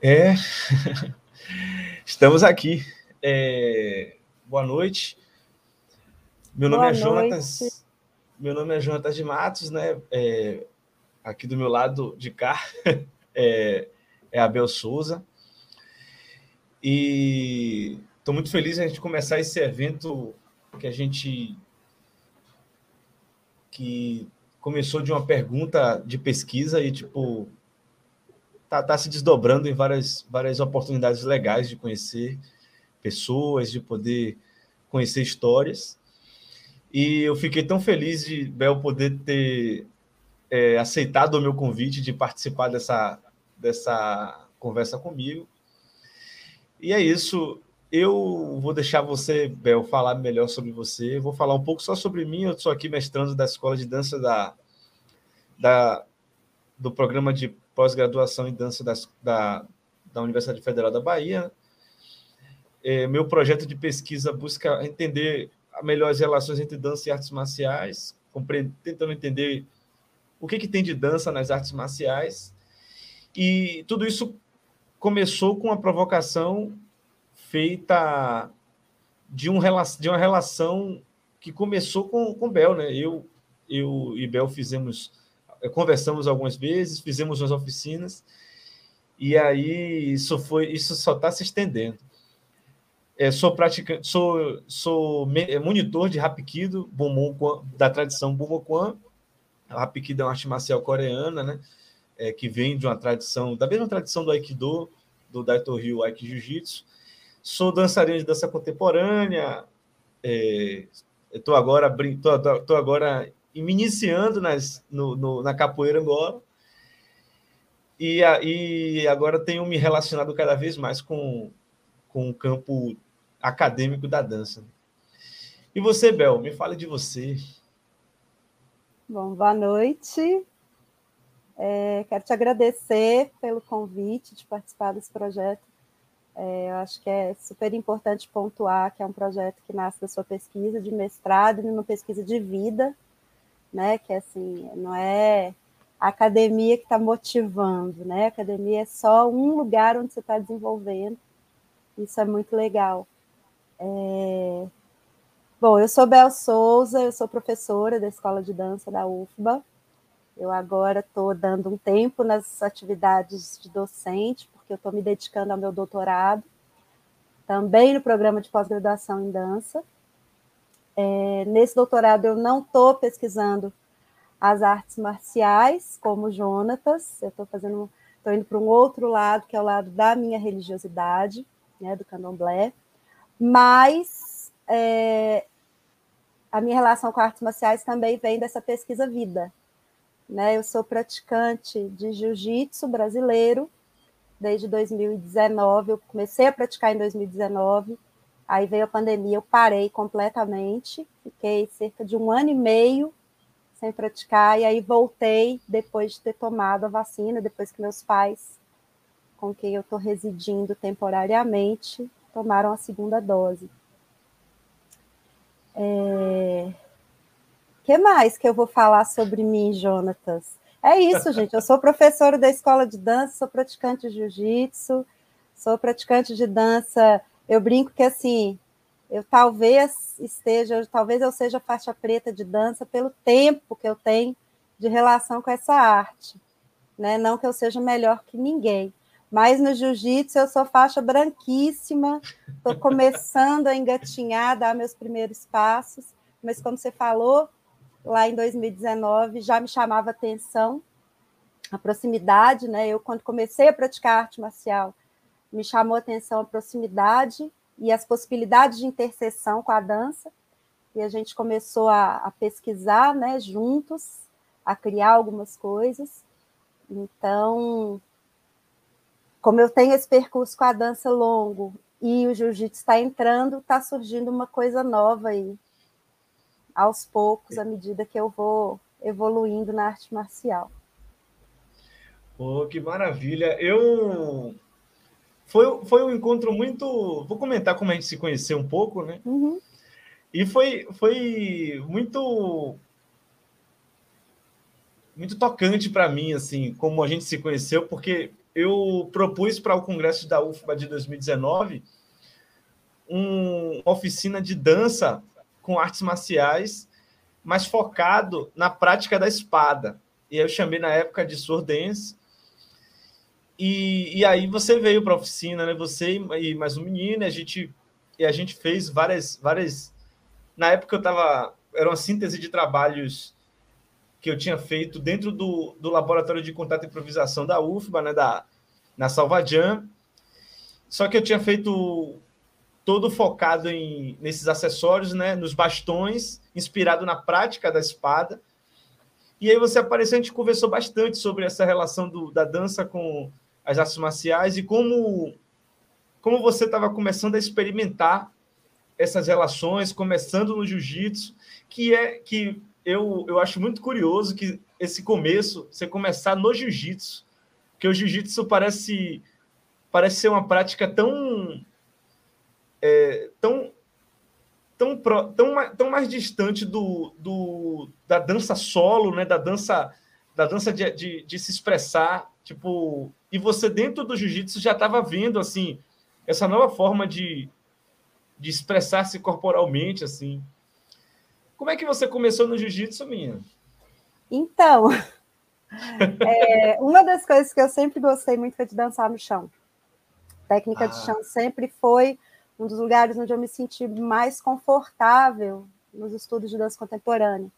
É, estamos aqui. É... Boa noite. Meu nome Boa é Jonatas. Noite. Meu nome é Jonatas de Matos, né? É... Aqui do meu lado de cá é, é Abel Souza. E estou muito feliz de a gente começar esse evento que a gente que começou de uma pergunta de pesquisa e tipo tá, tá se desdobrando em várias, várias oportunidades legais de conhecer pessoas, de poder conhecer histórias. E eu fiquei tão feliz de Bel poder ter é, aceitado o meu convite de participar dessa, dessa conversa comigo. E é isso. Eu vou deixar você, Bel, falar melhor sobre você. vou falar um pouco só sobre mim. Eu sou aqui mestrando da Escola de Dança da, da, do programa de pós-graduação em dança das, da, da Universidade Federal da Bahia. É, meu projeto de pesquisa busca entender melhor as relações entre dança e artes marciais, tentando entender o que, que tem de dança nas artes marciais. E tudo isso começou com uma provocação feita de, um, de uma relação que começou com, com Bel, né? Eu, eu e Bel fizemos conversamos algumas vezes, fizemos umas oficinas, e aí isso foi isso só está se estendendo. É, sou praticante, sou, sou é, monitor de Hapkido, da tradição Bumokuan. Hapkido é uma arte marcial coreana, né? É, que vem de uma tradição, da mesma tradição do Aikido, do Daito Ryu Aiki Jiu-Jitsu. Sou dançarino de dança contemporânea. Estou é, agora, tô, tô agora me iniciando nas, no, no, na capoeira agora. E, e agora tenho me relacionado cada vez mais com, com o campo acadêmico da dança. E você, Bel, me fale de você. Bom, boa noite. É, quero te agradecer pelo convite de participar desse projeto. É, eu acho que é super importante pontuar que é um projeto que nasce da sua pesquisa de mestrado e uma pesquisa de vida, né? Que assim, não é a academia que está motivando, né? A academia é só um lugar onde você está desenvolvendo. Isso é muito legal. É... Bom, eu sou Bel Souza, eu sou professora da Escola de Dança da UFBA. Eu agora estou dando um tempo nas atividades de docente, porque eu estou me dedicando ao meu doutorado, também no programa de pós-graduação em dança. É, nesse doutorado eu não estou pesquisando as artes marciais, como Jonatas, eu estou fazendo, estou indo para um outro lado, que é o lado da minha religiosidade, né, do candomblé, mas é, a minha relação com artes marciais também vem dessa pesquisa vida. Né? Eu sou praticante de jiu-jitsu brasileiro desde 2019, eu comecei a praticar em 2019, Aí veio a pandemia, eu parei completamente, fiquei cerca de um ano e meio sem praticar, e aí voltei depois de ter tomado a vacina, depois que meus pais, com quem eu estou residindo temporariamente, tomaram a segunda dose. É... que mais que eu vou falar sobre mim, Jonatas? É isso, gente. Eu sou professora da escola de dança, sou praticante de jiu-jitsu, sou praticante de dança eu brinco que assim, eu talvez esteja, talvez eu seja faixa preta de dança pelo tempo que eu tenho de relação com essa arte, né? Não que eu seja melhor que ninguém, mas no jiu-jitsu eu sou faixa branquíssima, estou começando a engatinhar, dar meus primeiros passos, mas como você falou, lá em 2019 já me chamava atenção a proximidade, né? Eu quando comecei a praticar arte marcial, me chamou a atenção a proximidade e as possibilidades de interseção com a dança, e a gente começou a, a pesquisar né, juntos, a criar algumas coisas. Então, como eu tenho esse percurso com a dança longo e o jiu-jitsu está entrando, está surgindo uma coisa nova aí, aos poucos, à medida que eu vou evoluindo na arte marcial. Oh, que maravilha! Eu foi, foi um encontro muito. Vou comentar como a gente se conheceu um pouco, né? Uhum. E foi, foi muito. Muito tocante para mim, assim, como a gente se conheceu, porque eu propus para o congresso da UFBA de 2019 um, uma oficina de dança com artes marciais, mas focado na prática da espada. E eu chamei na época de Sword Dance. E, e aí você veio para a oficina, né? Você e mais um menino, a gente, e a gente fez várias, várias. Na época eu estava. Era uma síntese de trabalhos que eu tinha feito dentro do, do laboratório de contato e improvisação da UFBA, né, da, na Salvadjan. Só que eu tinha feito todo focado em, nesses acessórios, né, nos bastões, inspirado na prática da espada. E aí você apareceu, a gente conversou bastante sobre essa relação do, da dança com as artes marciais e como, como você estava começando a experimentar essas relações, começando no jiu-jitsu, que é que eu, eu acho muito curioso que esse começo, você começar no jiu-jitsu, que o jiu-jitsu parece, parece ser uma prática tão, é, tão, tão, tão, tão mais distante do, do, da dança solo, né? da dança, da dança de, de, de se expressar. Tipo, e você dentro do jiu-jitsu já estava vendo assim essa nova forma de, de expressar-se corporalmente assim como é que você começou no jiu-jitsu, minha? Então, é, uma das coisas que eu sempre gostei muito foi de dançar no chão. técnica ah. de chão sempre foi um dos lugares onde eu me senti mais confortável nos estudos de dança contemporânea.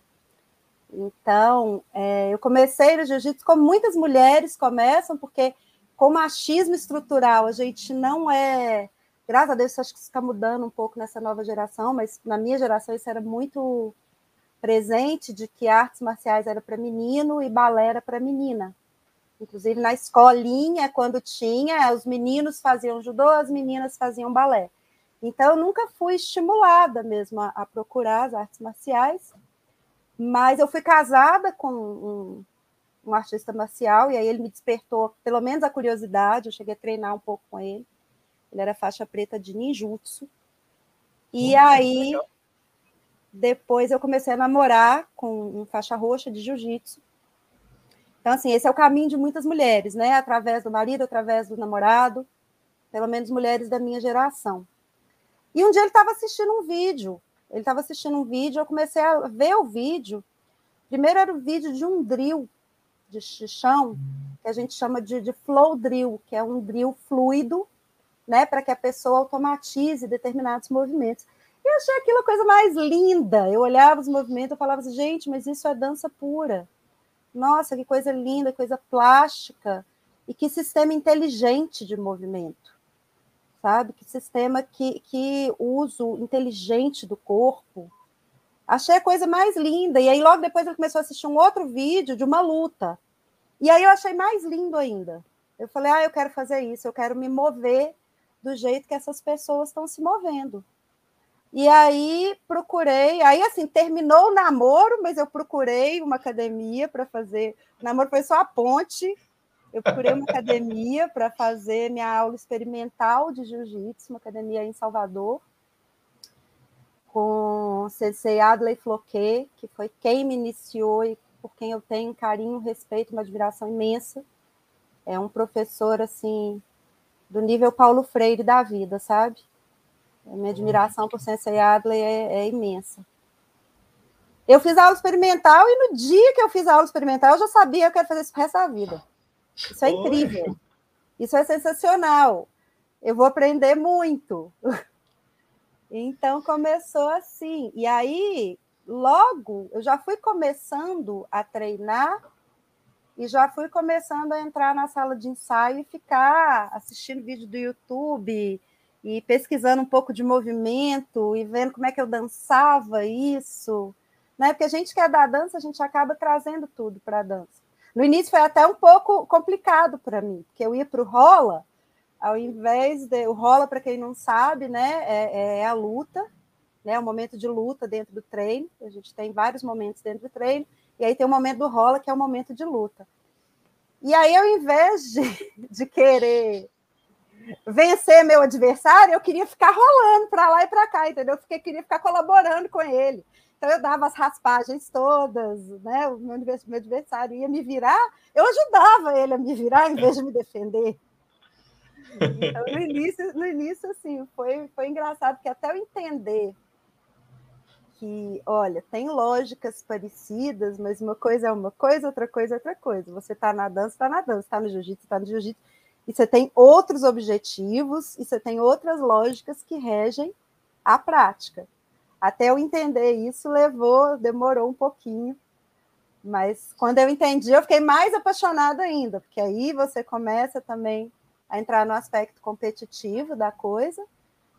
Então, é, eu comecei no jiu-jitsu como muitas mulheres começam, porque com machismo estrutural a gente não é graças a Deus, acho que isso está mudando um pouco nessa nova geração, mas na minha geração isso era muito presente de que artes marciais era para menino e balé era para menina. Inclusive na escolinha, quando tinha, os meninos faziam judô, as meninas faziam balé. Então, eu nunca fui estimulada mesmo a, a procurar as artes marciais, mas eu fui casada com um, um artista marcial, e aí ele me despertou pelo menos a curiosidade, eu cheguei a treinar um pouco com ele. Ele era faixa preta de ninjutsu. E aí, depois eu comecei a namorar com um faixa roxa de jiu-jitsu. Então, assim, esse é o caminho de muitas mulheres, né? Através do marido, através do namorado, pelo menos mulheres da minha geração. E um dia ele estava assistindo um vídeo. Ele estava assistindo um vídeo, eu comecei a ver o vídeo. Primeiro era o vídeo de um drill de chão, que a gente chama de, de flow drill, que é um drill fluido, né, para que a pessoa automatize determinados movimentos. E eu achei aquilo a coisa mais linda. Eu olhava os movimentos, eu falava assim, gente, mas isso é dança pura. Nossa, que coisa linda, coisa plástica. E que sistema inteligente de movimento. Sabe? Que sistema que, que uso inteligente do corpo. Achei a coisa mais linda. E aí, logo depois, ele começou a assistir um outro vídeo de uma luta. E aí eu achei mais lindo ainda. Eu falei, ah, eu quero fazer isso, eu quero me mover do jeito que essas pessoas estão se movendo. E aí procurei, aí assim, terminou o namoro, mas eu procurei uma academia para fazer. O namoro foi só a ponte. Eu procurei uma academia para fazer minha aula experimental de jiu-jitsu, uma academia em Salvador, com o Sensei Adley Floquet, que foi quem me iniciou e por quem eu tenho carinho, respeito, uma admiração imensa. É um professor assim do nível Paulo Freire da vida, sabe? A minha admiração por Sensei Adley é, é, imensa. Eu fiz aula experimental e no dia que eu fiz a aula experimental eu já sabia que eu quero fazer isso pro resto da vida. Isso é incrível. Isso é sensacional. Eu vou aprender muito. Então começou assim. E aí, logo, eu já fui começando a treinar e já fui começando a entrar na sala de ensaio e ficar assistindo vídeo do YouTube e pesquisando um pouco de movimento e vendo como é que eu dançava isso, né? Porque a gente que é da dança, a gente acaba trazendo tudo para a dança. No início foi até um pouco complicado para mim, porque eu ia para o rola, ao invés de o rola para quem não sabe, né, é, é a luta, né, o momento de luta dentro do treino. A gente tem vários momentos dentro do treino e aí tem o momento do rola, que é o momento de luta. E aí, ao invés de, de querer vencer meu adversário, eu queria ficar rolando para lá e para cá, entendeu? Eu queria ficar colaborando com ele. Então eu dava as raspagens todas, né? O meu, adversário ia me virar, eu ajudava ele a me virar em vez de me defender. Então, no início, no início assim, foi, foi engraçado, porque até eu entender que, olha, tem lógicas parecidas, mas uma coisa é uma coisa, outra coisa é outra coisa. Você está na dança, está na dança, está no jiu-jitsu, está no jiu-jitsu, e você tem outros objetivos, e você tem outras lógicas que regem a prática. Até eu entender isso levou, demorou um pouquinho, mas quando eu entendi, eu fiquei mais apaixonada ainda, porque aí você começa também a entrar no aspecto competitivo da coisa,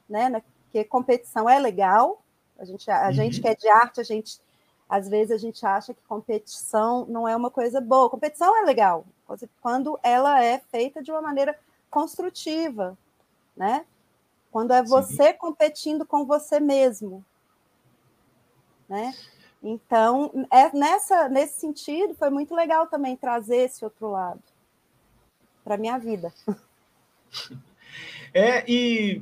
né? Porque competição é legal, a gente, a uhum. gente que é de arte, a gente às vezes a gente acha que competição não é uma coisa boa. Competição é legal quando ela é feita de uma maneira construtiva, né? Quando é você Sim. competindo com você mesmo, né? Então, é nessa nesse sentido foi muito legal também trazer esse outro lado para minha vida. É e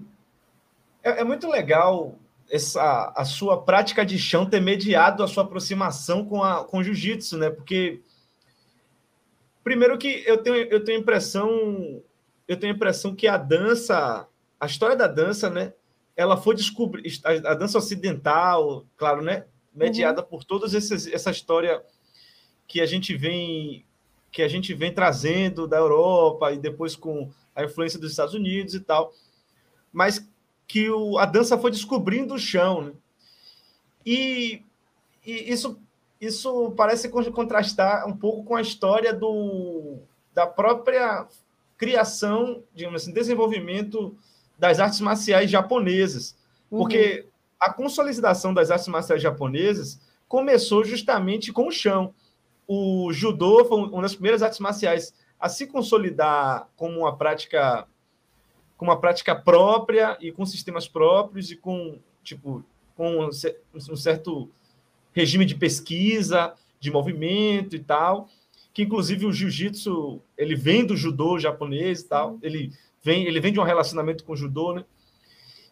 é, é muito legal essa, a sua prática de chão ter mediado a sua aproximação com, a, com o jiu-jitsu, né? Porque primeiro que eu tenho, eu tenho impressão eu tenho impressão que a dança, a história da dança, né? Ela foi descobrir a dança ocidental, claro, né? Mediada uhum. por toda essa história que a gente vem que a gente vem trazendo da Europa e depois com a influência dos Estados Unidos e tal. Mas que o, a dança foi descobrindo o chão. Né? E, e, isso, isso parece contrastar um pouco com a história do, da própria criação, digamos assim, desenvolvimento das artes marciais japonesas. Uhum. Porque a consolidação das artes marciais japonesas começou justamente com o chão. O judô foi uma das primeiras artes marciais a se consolidar como uma prática com uma prática própria e com sistemas próprios e com tipo com um certo regime de pesquisa, de movimento e tal, que inclusive o jiu-jitsu, ele vem do judô japonês e tal, ele vem, ele vem de um relacionamento com o judô, né?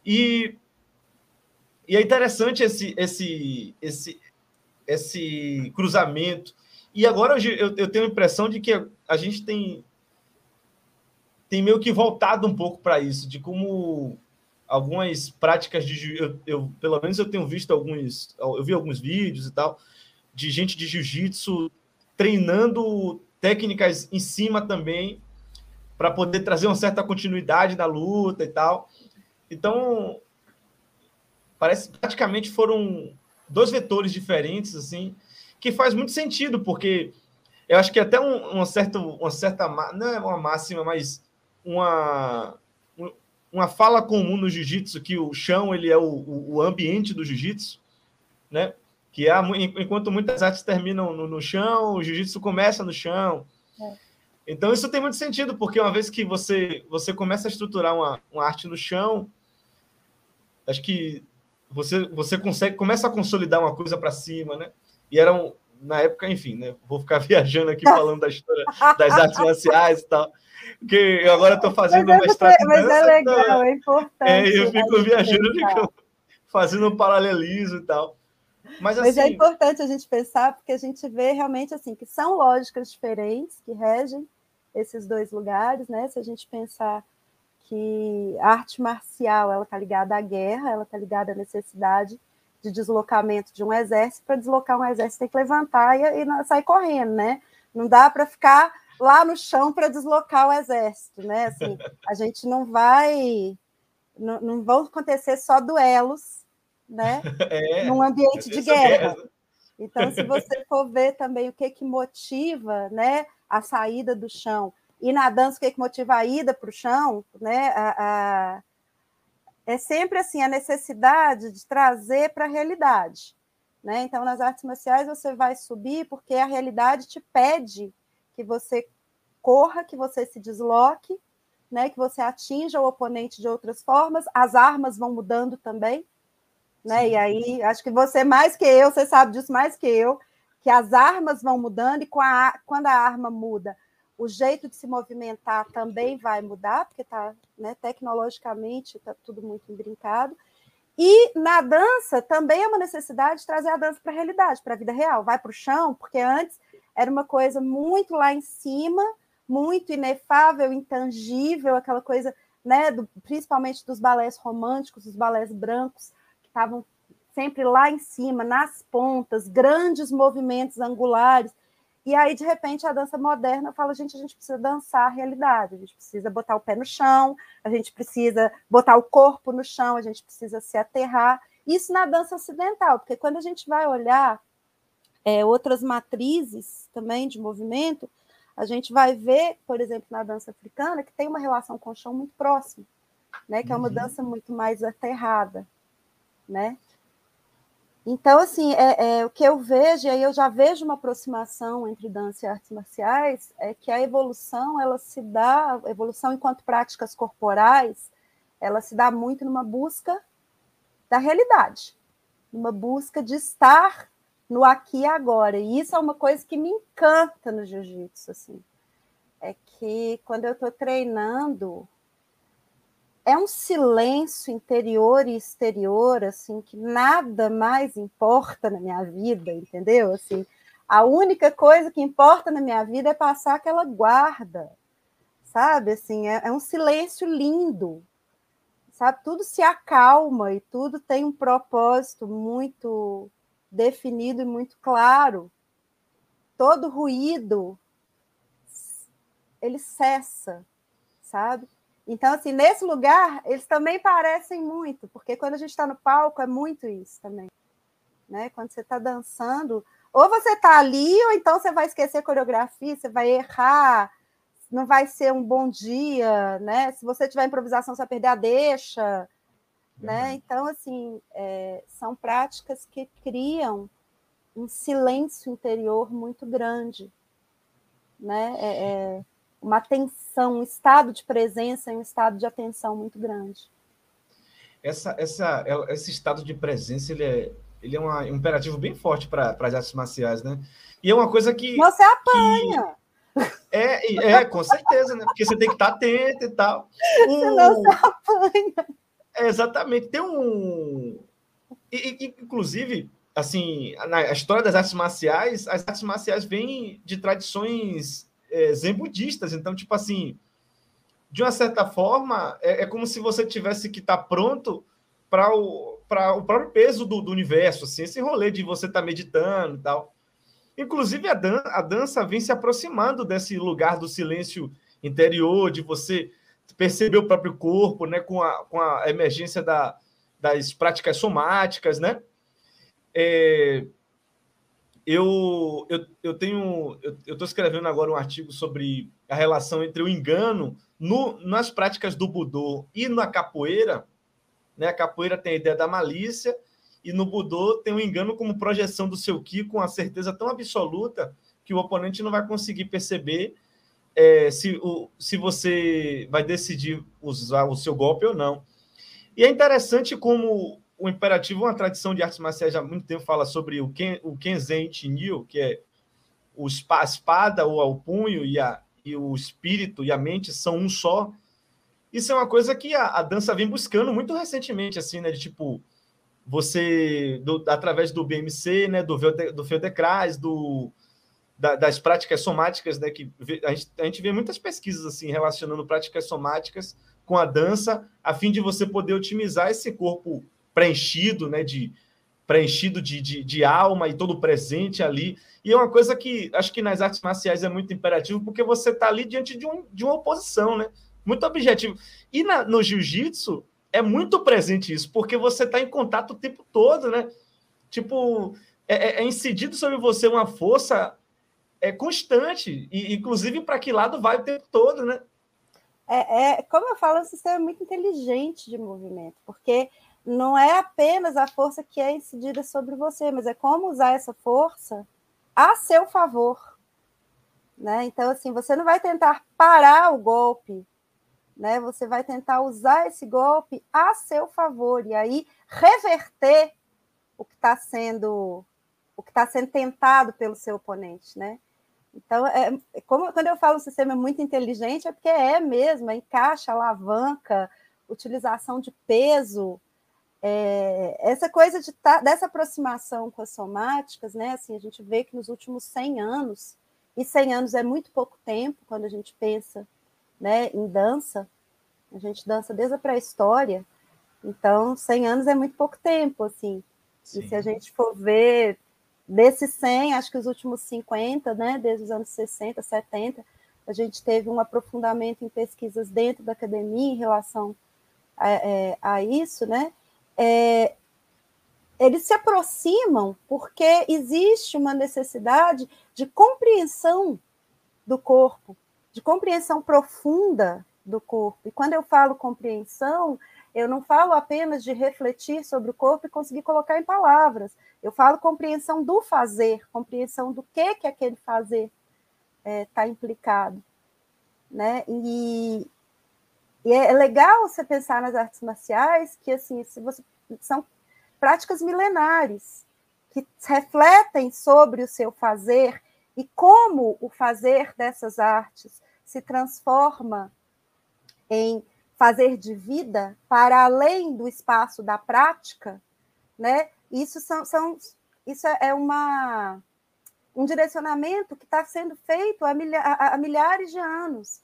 E, e é interessante esse, esse, esse, esse cruzamento. E agora eu, eu tenho a impressão de que a gente tem tem meio que voltado um pouco para isso, de como algumas práticas de eu, eu, pelo menos eu tenho visto alguns, eu vi alguns vídeos e tal de gente de jiu-jitsu treinando técnicas em cima também para poder trazer uma certa continuidade na luta e tal. Então, parece que praticamente foram dois vetores diferentes assim, que faz muito sentido, porque eu acho que até um, uma certa uma certa não é uma máxima, mas uma, uma fala comum no jiu-jitsu que o chão ele é o, o ambiente do jiu-jitsu, né? Que há, enquanto muitas artes terminam no, no chão, o jiu-jitsu começa no chão. É. Então isso tem muito sentido, porque uma vez que você você começa a estruturar uma, uma arte no chão, acho que você você consegue começa a consolidar uma coisa para cima, né? E eram na época, enfim, né? Vou ficar viajando aqui falando da história das artes marciais e tal que eu agora estou fazendo mas é mestrado é, Mas é legal, então, é importante. É, eu fico viajando, fico fazendo um paralelismo e tal. Mas, assim, mas é assim importante a gente pensar, porque a gente vê realmente assim que são lógicas diferentes que regem esses dois lugares, né? Se a gente pensar que a arte marcial ela está ligada à guerra, ela está ligada à necessidade de deslocamento de um exército. Para deslocar um exército tem que levantar e, e sair correndo, né? Não dá para ficar lá no chão para deslocar o exército, né? Assim, a gente não vai, não, não vão acontecer só duelos, né? É, num ambiente de guerra. Então, se você for ver também o que que motiva, né, a saída do chão e na dança o que que motiva a ida para o chão, né? A, a, é sempre assim a necessidade de trazer para a realidade. Né? Então, nas artes marciais, você vai subir porque a realidade te pede que você corra, que você se desloque, né, que você atinja o oponente de outras formas, as armas vão mudando também, né? E aí, acho que você mais que eu, você sabe disso mais que eu, que as armas vão mudando e a, quando a arma muda, o jeito de se movimentar também vai mudar, porque tá, né, tecnologicamente está tudo muito brincado. E na dança também é uma necessidade de trazer a dança para a realidade, para a vida real. Vai para o chão, porque antes era uma coisa muito lá em cima, muito inefável, intangível, aquela coisa, né, do, principalmente dos balés românticos, dos balés brancos, que estavam sempre lá em cima, nas pontas, grandes movimentos angulares. E aí, de repente, a dança moderna fala: gente, a gente precisa dançar a realidade, a gente precisa botar o pé no chão, a gente precisa botar o corpo no chão, a gente precisa se aterrar. Isso na dança ocidental, porque quando a gente vai olhar é, outras matrizes também de movimento, a gente vai ver, por exemplo, na dança africana, que tem uma relação com o chão muito próxima, né? que é uma uhum. dança muito mais aterrada. Né? Então, assim, é, é, o que eu vejo, e aí eu já vejo uma aproximação entre dança e artes marciais, é que a evolução, ela se dá, a evolução enquanto práticas corporais, ela se dá muito numa busca da realidade, numa busca de estar no aqui e agora. E isso é uma coisa que me encanta no jiu-jitsu, assim. É que quando eu estou treinando, é um silêncio interior e exterior, assim, que nada mais importa na minha vida, entendeu? Assim, a única coisa que importa na minha vida é passar aquela guarda, sabe? Assim, é, é um silêncio lindo, sabe? Tudo se acalma e tudo tem um propósito muito definido e muito claro. Todo ruído ele cessa, sabe? Então, assim, nesse lugar, eles também parecem muito, porque quando a gente está no palco, é muito isso também. Né? Quando você está dançando, ou você está ali, ou então você vai esquecer a coreografia, você vai errar, não vai ser um bom dia, né? Se você tiver improvisação, você vai perder a deixa, né? Então, assim, é, são práticas que criam um silêncio interior muito grande, né? É, é, uma atenção, um estado de presença e um estado de atenção muito grande. Essa, essa, esse estado de presença ele é, ele é uma, um imperativo bem forte para as artes marciais, né? E é uma coisa que. Você apanha! Que, é, é, com certeza, né? Porque você tem que estar atento e tal. O, Senão você apanha. É, exatamente. Tem um. E, e, inclusive, assim, na história das artes marciais, as artes marciais vêm de tradições é, zen budistas. Então, tipo assim, de uma certa forma, é, é como se você tivesse que estar tá pronto para o, o próprio peso do, do, universo, assim, esse rolê de você estar tá meditando e tal. Inclusive, a, dan a dança vem se aproximando desse lugar do silêncio interior, de você perceber o próprio corpo, né, com a, com a emergência da, das práticas somáticas, né? É, eu, eu, eu tenho. Eu estou escrevendo agora um artigo sobre a relação entre o engano no, nas práticas do Budô e na capoeira. Né? A capoeira tem a ideia da malícia, e no Budô tem o engano como projeção do seu Ki com a certeza tão absoluta que o oponente não vai conseguir perceber é, se, o, se você vai decidir usar o seu golpe ou não. E é interessante como o imperativo, uma tradição de artes marciais há muito tempo fala sobre o, Ken, o Kenzen Chinil, que é o, a espada, ou o punho e, a, e o espírito e a mente são um só. Isso é uma coisa que a, a dança vem buscando muito recentemente, assim, né? De tipo, você, do, através do BMC, né? Do, do Feudecras, do, da, das práticas somáticas, né? Que a gente, a gente vê muitas pesquisas, assim, relacionando práticas somáticas com a dança, a fim de você poder otimizar esse corpo preenchido, né? De preenchido de, de, de, alma e todo presente ali. E é uma coisa que acho que nas artes marciais é muito imperativo, porque você está ali diante de, um, de uma oposição, né? Muito objetivo. E na, no jiu-jitsu é muito presente isso, porque você está em contato o tempo todo, né? Tipo, é, é, é incidido sobre você uma força é constante, e inclusive para que lado vai o tempo todo, né? É, é, como eu falo, o sistema é muito inteligente de movimento, porque não é apenas a força que é incidida sobre você, mas é como usar essa força a seu favor. Né? Então, assim, você não vai tentar parar o golpe, né? Você vai tentar usar esse golpe a seu favor e aí reverter o que está sendo o que está sendo tentado pelo seu oponente, né? Então, é, como, quando eu falo um sistema muito inteligente, é porque é mesmo, é encaixa, alavanca, utilização de peso, é, essa coisa de tá, dessa aproximação com as somáticas, né? Assim, a gente vê que nos últimos 100 anos, e 100 anos é muito pouco tempo quando a gente pensa né, em dança, a gente dança desde a pré-história, então 100 anos é muito pouco tempo, assim. Sim. E se a gente for ver desses 100, acho que os últimos 50, né, desde os anos 60, 70, a gente teve um aprofundamento em pesquisas dentro da academia em relação a, é, a isso, né? É, eles se aproximam porque existe uma necessidade de compreensão do corpo, de compreensão profunda do corpo. E quando eu falo compreensão, eu não falo apenas de refletir sobre o corpo e conseguir colocar em palavras. Eu falo compreensão do fazer, compreensão do que que aquele fazer está é, implicado, né? E, e, é legal você pensar nas artes marciais que assim, se você são práticas milenares que refletem sobre o seu fazer e como o fazer dessas artes se transforma em fazer de vida para além do espaço da prática, né? Isso são, são isso é uma um direcionamento que está sendo feito há, há, milhares de anos.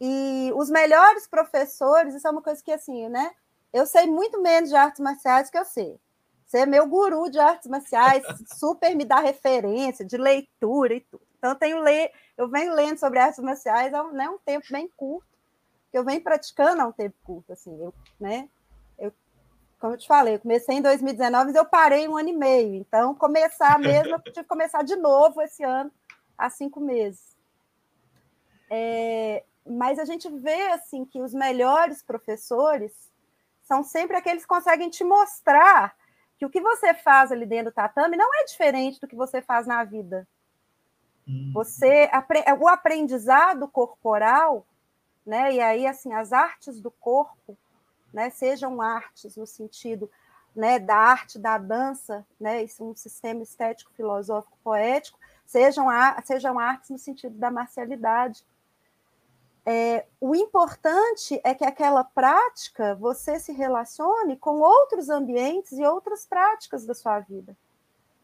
E os melhores professores, isso é uma coisa que assim, né? Eu sei muito menos de artes marciais que eu sei. Você é meu guru de artes marciais, super me dá referência de leitura e tudo. Então, eu, tenho le... eu venho lendo sobre artes marciais há um, né, um tempo bem curto, que eu venho praticando há um tempo curto, assim, eu, né? Eu, como eu te falei, eu comecei em 2019, mas eu parei um ano e meio. Então, começar mesmo, eu tive que começar de novo esse ano, há cinco meses. É, mas a gente vê assim que os melhores professores são sempre aqueles que conseguem te mostrar que o que você faz ali dentro do tatame não é diferente do que você faz na vida. Hum. Você o aprendizado corporal né? E aí assim as artes do corpo, né? Sejam artes no sentido né, da arte da dança, né? Isso um sistema estético, filosófico, poético, sejam sejam artes no sentido da marcialidade. É, o importante é que aquela prática você se relacione com outros ambientes e outras práticas da sua vida.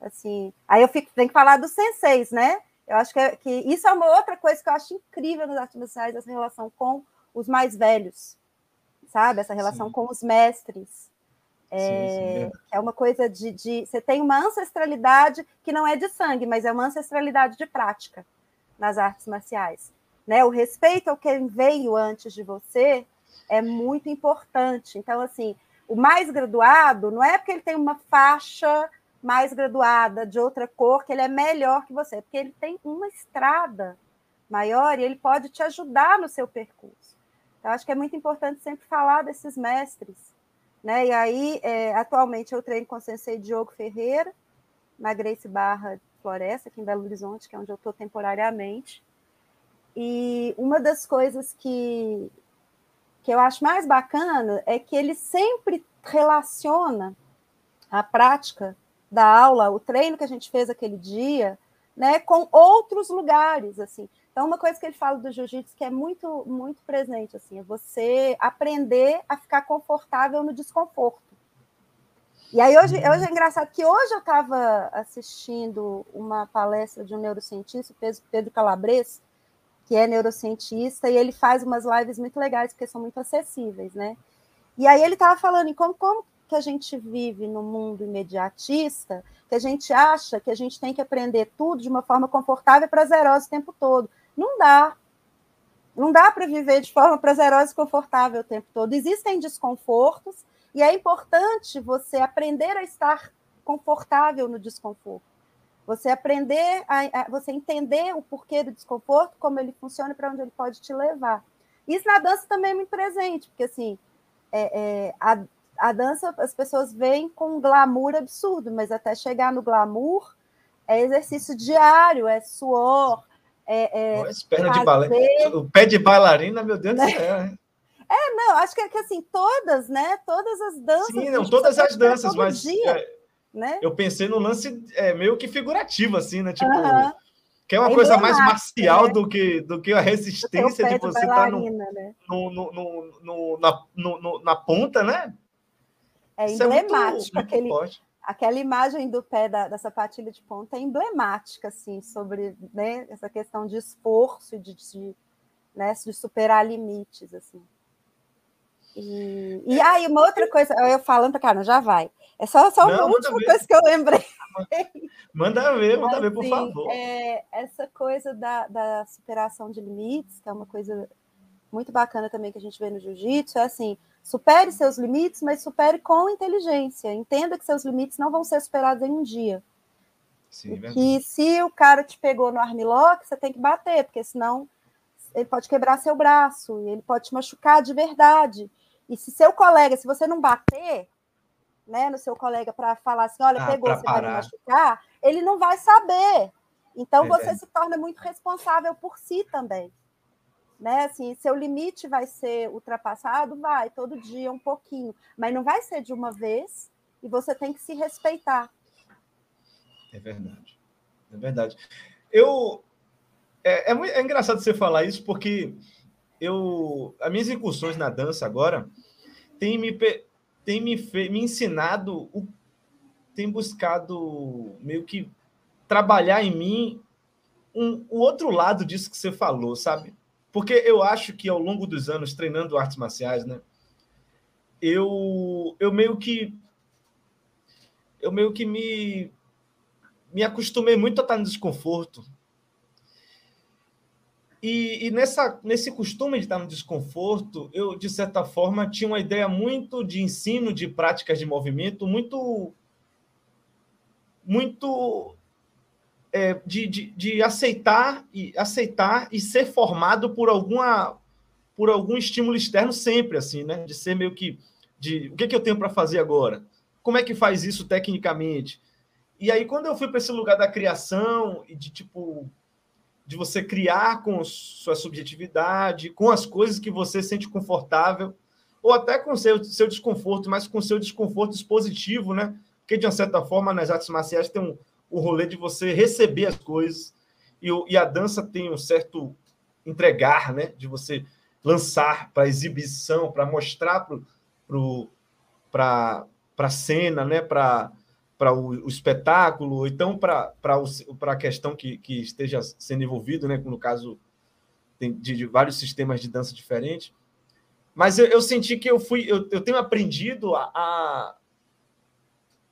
Assim, aí eu fico, tem que falar dos senseis, né? Eu acho que, é, que isso é uma outra coisa que eu acho incrível nas artes marciais, essa relação com os mais velhos, sabe? Essa relação sim. com os mestres. É, sim, sim, é uma coisa de, de. Você tem uma ancestralidade que não é de sangue, mas é uma ancestralidade de prática nas artes marciais. Né? O respeito ao quem veio antes de você é muito importante. Então, assim, o mais graduado não é porque ele tem uma faixa mais graduada, de outra cor, que ele é melhor que você, porque ele tem uma estrada maior e ele pode te ajudar no seu percurso. Então, acho que é muito importante sempre falar desses mestres. Né? E aí, é, atualmente, eu treino com o sensei Diogo Ferreira, na Grace Barra Floresta, aqui em Belo Horizonte, que é onde eu estou temporariamente. E uma das coisas que, que eu acho mais bacana é que ele sempre relaciona a prática da aula, o treino que a gente fez aquele dia, né, com outros lugares, assim. Então, uma coisa que ele fala do jiu-jitsu que é muito, muito presente, assim, é você aprender a ficar confortável no desconforto. E aí, hoje, hoje é engraçado que hoje eu estava assistindo uma palestra de um neurocientista, Pedro Calabres, que é neurocientista, e ele faz umas lives muito legais, porque são muito acessíveis, né? E aí ele estava falando em como, como que a gente vive no mundo imediatista, que a gente acha que a gente tem que aprender tudo de uma forma confortável e prazerosa o tempo todo. Não dá. Não dá para viver de forma prazerosa e confortável o tempo todo. Existem desconfortos e é importante você aprender a estar confortável no desconforto. Você aprender a, a você entender o porquê do desconforto, como ele funciona e para onde ele pode te levar. Isso na dança também é muito presente, porque assim, é, é, a, a dança as pessoas veem com um glamour absurdo, mas até chegar no glamour é exercício diário, é suor, é, é de bailarina, o pé de bailarina, meu Deus né? do céu. É, não, acho que, é que assim, todas, né? Todas as danças. Sim, não, todas as danças, mas dia, é, né? eu pensei no lance é, meio que figurativo, assim, né? Tipo, que é uma é coisa mais marcial né? do, que, do que a resistência de você estar tá no, né? no, no, no, no, na, no, na ponta, né? É Isso emblemático. É muito, aquele, muito aquela imagem do pé da, da, sapatilha de ponta é emblemática, assim, sobre né, essa questão de esforço, de, de, né, de superar limites, assim. E, e aí, uma outra coisa, eu falando, cara, já vai. É só, só uma Não, última coisa que eu lembrei. Manda ver, manda assim, ver, por assim, favor. É, essa coisa da, da superação de limites, que é uma coisa muito bacana também que a gente vê no jiu-jitsu, é assim, supere seus limites, mas supere com inteligência. Entenda que seus limites não vão ser superados em um dia. Sim, é que se o cara te pegou no armlock, você tem que bater, porque senão ele pode quebrar seu braço, e ele pode te machucar de verdade. E se seu colega, se você não bater, né, no seu colega para falar assim, olha, ah, pegou, você parar. vai me machucar, ele não vai saber. Então é, você se torna muito responsável por si também. Né? Assim, seu limite vai ser ultrapassado, vai, todo dia um pouquinho, mas não vai ser de uma vez e você tem que se respeitar. É verdade. É verdade. Eu é, é, é engraçado você falar isso porque eu as minhas incursões na dança agora têm me tem me, me ensinado, o... tem buscado meio que trabalhar em mim um, o outro lado disso que você falou, sabe? Porque eu acho que ao longo dos anos treinando artes marciais, né, eu, eu meio que eu meio que me me acostumei muito a estar no desconforto, e, e, nessa, nesse costume de estar no desconforto, eu, de certa forma, tinha uma ideia muito de ensino de práticas de movimento, muito. muito. É, de, de, de, aceitar e aceitar e ser formado por alguma por algum estímulo externo sempre assim né de ser meio que de o que, que eu tenho para fazer agora como é que faz isso tecnicamente e aí quando eu fui para esse lugar da criação e de tipo de você criar com sua subjetividade, com as coisas que você sente confortável, ou até com seu, seu desconforto, mas com seu desconforto expositivo, né? Porque, de uma certa forma, nas artes marciais tem um, o rolê de você receber as coisas, e, e a dança tem um certo entregar, né? De você lançar para exibição, para mostrar para a cena, né? Para para o, o, espetáculo, ou então para a questão que, que esteja sendo envolvido, né? no caso de, de vários sistemas de dança diferentes. Mas eu, eu senti que eu fui, eu, eu tenho aprendido a, a,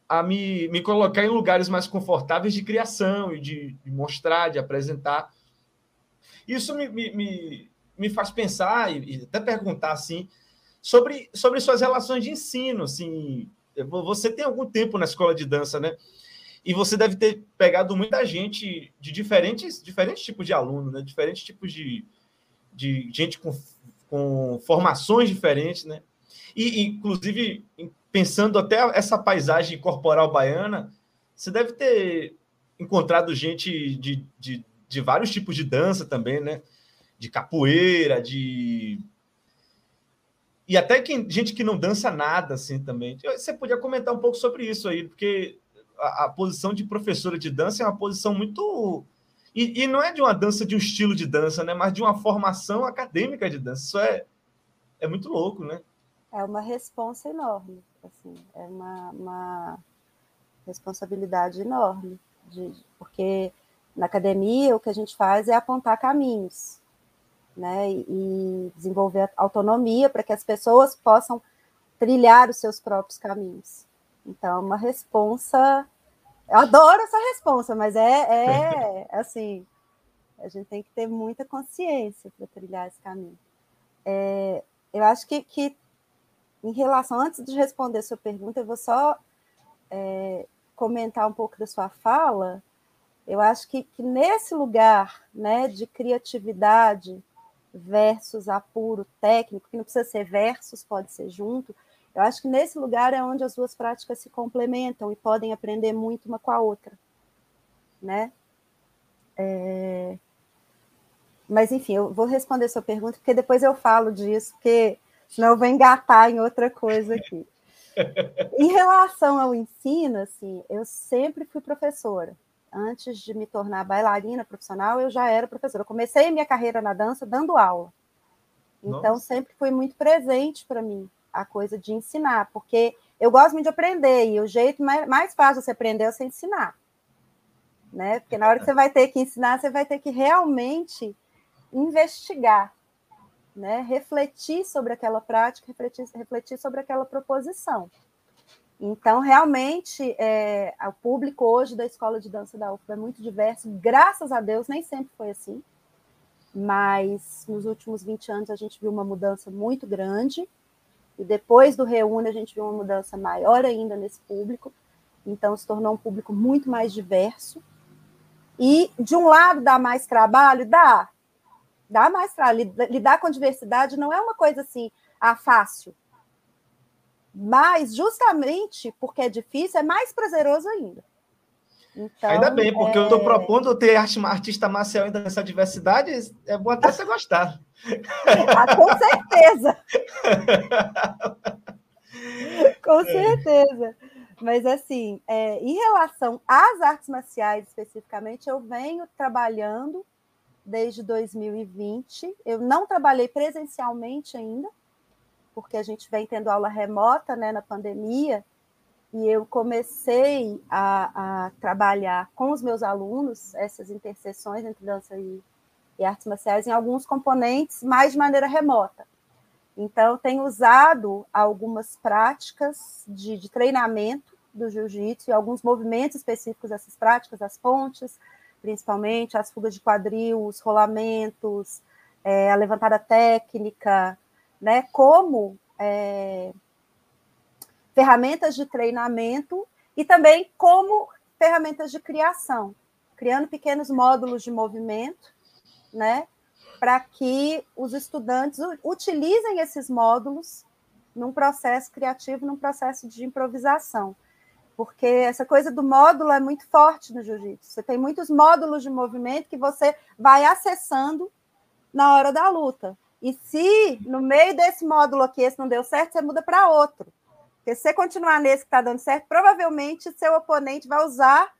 a, me, me colocar em lugares mais confortáveis de criação e de, de mostrar, de apresentar. Isso me, me, me, me faz pensar e, e até perguntar assim sobre, sobre suas relações de ensino, assim, você tem algum tempo na escola de dança, né? E você deve ter pegado muita gente de diferentes, diferentes tipos de aluno, né? Diferentes tipos de, de gente com, com formações diferentes, né? E, inclusive, pensando até essa paisagem corporal baiana, você deve ter encontrado gente de, de, de vários tipos de dança também, né? De capoeira, de e até quem, gente que não dança nada, assim, também. Você podia comentar um pouco sobre isso aí, porque a, a posição de professora de dança é uma posição muito... E, e, não é de uma dança de um estilo de dança, né? Mas de uma formação acadêmica de dança. Isso é, é muito louco, né? É uma responsa enorme, assim. É uma, uma responsabilidade enorme. De, porque na academia o que a gente faz é apontar caminhos né, e desenvolver autonomia para que as pessoas possam trilhar os seus próprios caminhos. Então, uma responsa. Eu adoro essa responsa, mas é, é assim, a gente tem que ter muita consciência para trilhar esse caminho. É, eu acho que, que, em relação, antes de responder a sua pergunta, eu vou só é, comentar um pouco da sua fala. Eu acho que, que nesse lugar né, de criatividade, versus apuro técnico, que não precisa ser versus, pode ser junto. Eu acho que nesse lugar é onde as duas práticas se complementam e podem aprender muito uma com a outra, né? É... Mas, enfim, eu vou responder sua pergunta, porque depois eu falo disso, porque senão eu vou engatar em outra coisa aqui. em relação ao ensino, assim, eu sempre fui professora antes de me tornar bailarina profissional, eu já era professora. Eu comecei a minha carreira na dança dando aula. Então, Nossa. sempre foi muito presente para mim a coisa de ensinar, porque eu gosto muito de aprender, e o jeito mais, mais fácil de você aprender é você ensinar. Né? Porque na hora que você vai ter que ensinar, você vai ter que realmente investigar, né? refletir sobre aquela prática, refletir, refletir sobre aquela proposição. Então, realmente, é, o público hoje da Escola de Dança da UFBA é muito diverso, graças a Deus, nem sempre foi assim, mas nos últimos 20 anos a gente viu uma mudança muito grande, e depois do Reúne a gente viu uma mudança maior ainda nesse público, então se tornou um público muito mais diverso. E, de um lado, dá mais trabalho? Dá. Dá mais trabalho. Lidar com diversidade não é uma coisa assim, ah, fácil mas justamente porque é difícil, é mais prazeroso ainda. Então, ainda bem, porque é... eu estou propondo ter artista marcial ainda nessa diversidade, é bom até você gostar. Ah, com certeza! com certeza! Mas, assim, é, em relação às artes marciais especificamente, eu venho trabalhando desde 2020. Eu não trabalhei presencialmente ainda, porque a gente vem tendo aula remota né, na pandemia, e eu comecei a, a trabalhar com os meus alunos essas interseções entre dança e, e artes marciais em alguns componentes, mais de maneira remota. Então, tenho usado algumas práticas de, de treinamento do jiu-jitsu e alguns movimentos específicos dessas práticas, as pontes, principalmente, as fugas de quadril, os rolamentos, é, a levantada técnica, né, como é, ferramentas de treinamento e também como ferramentas de criação, criando pequenos módulos de movimento, né, para que os estudantes utilizem esses módulos num processo criativo, num processo de improvisação. Porque essa coisa do módulo é muito forte no jiu-jitsu. Você tem muitos módulos de movimento que você vai acessando na hora da luta. E se no meio desse módulo aqui esse não deu certo, você muda para outro. Porque se você continuar nesse que está dando certo, provavelmente seu oponente vai usar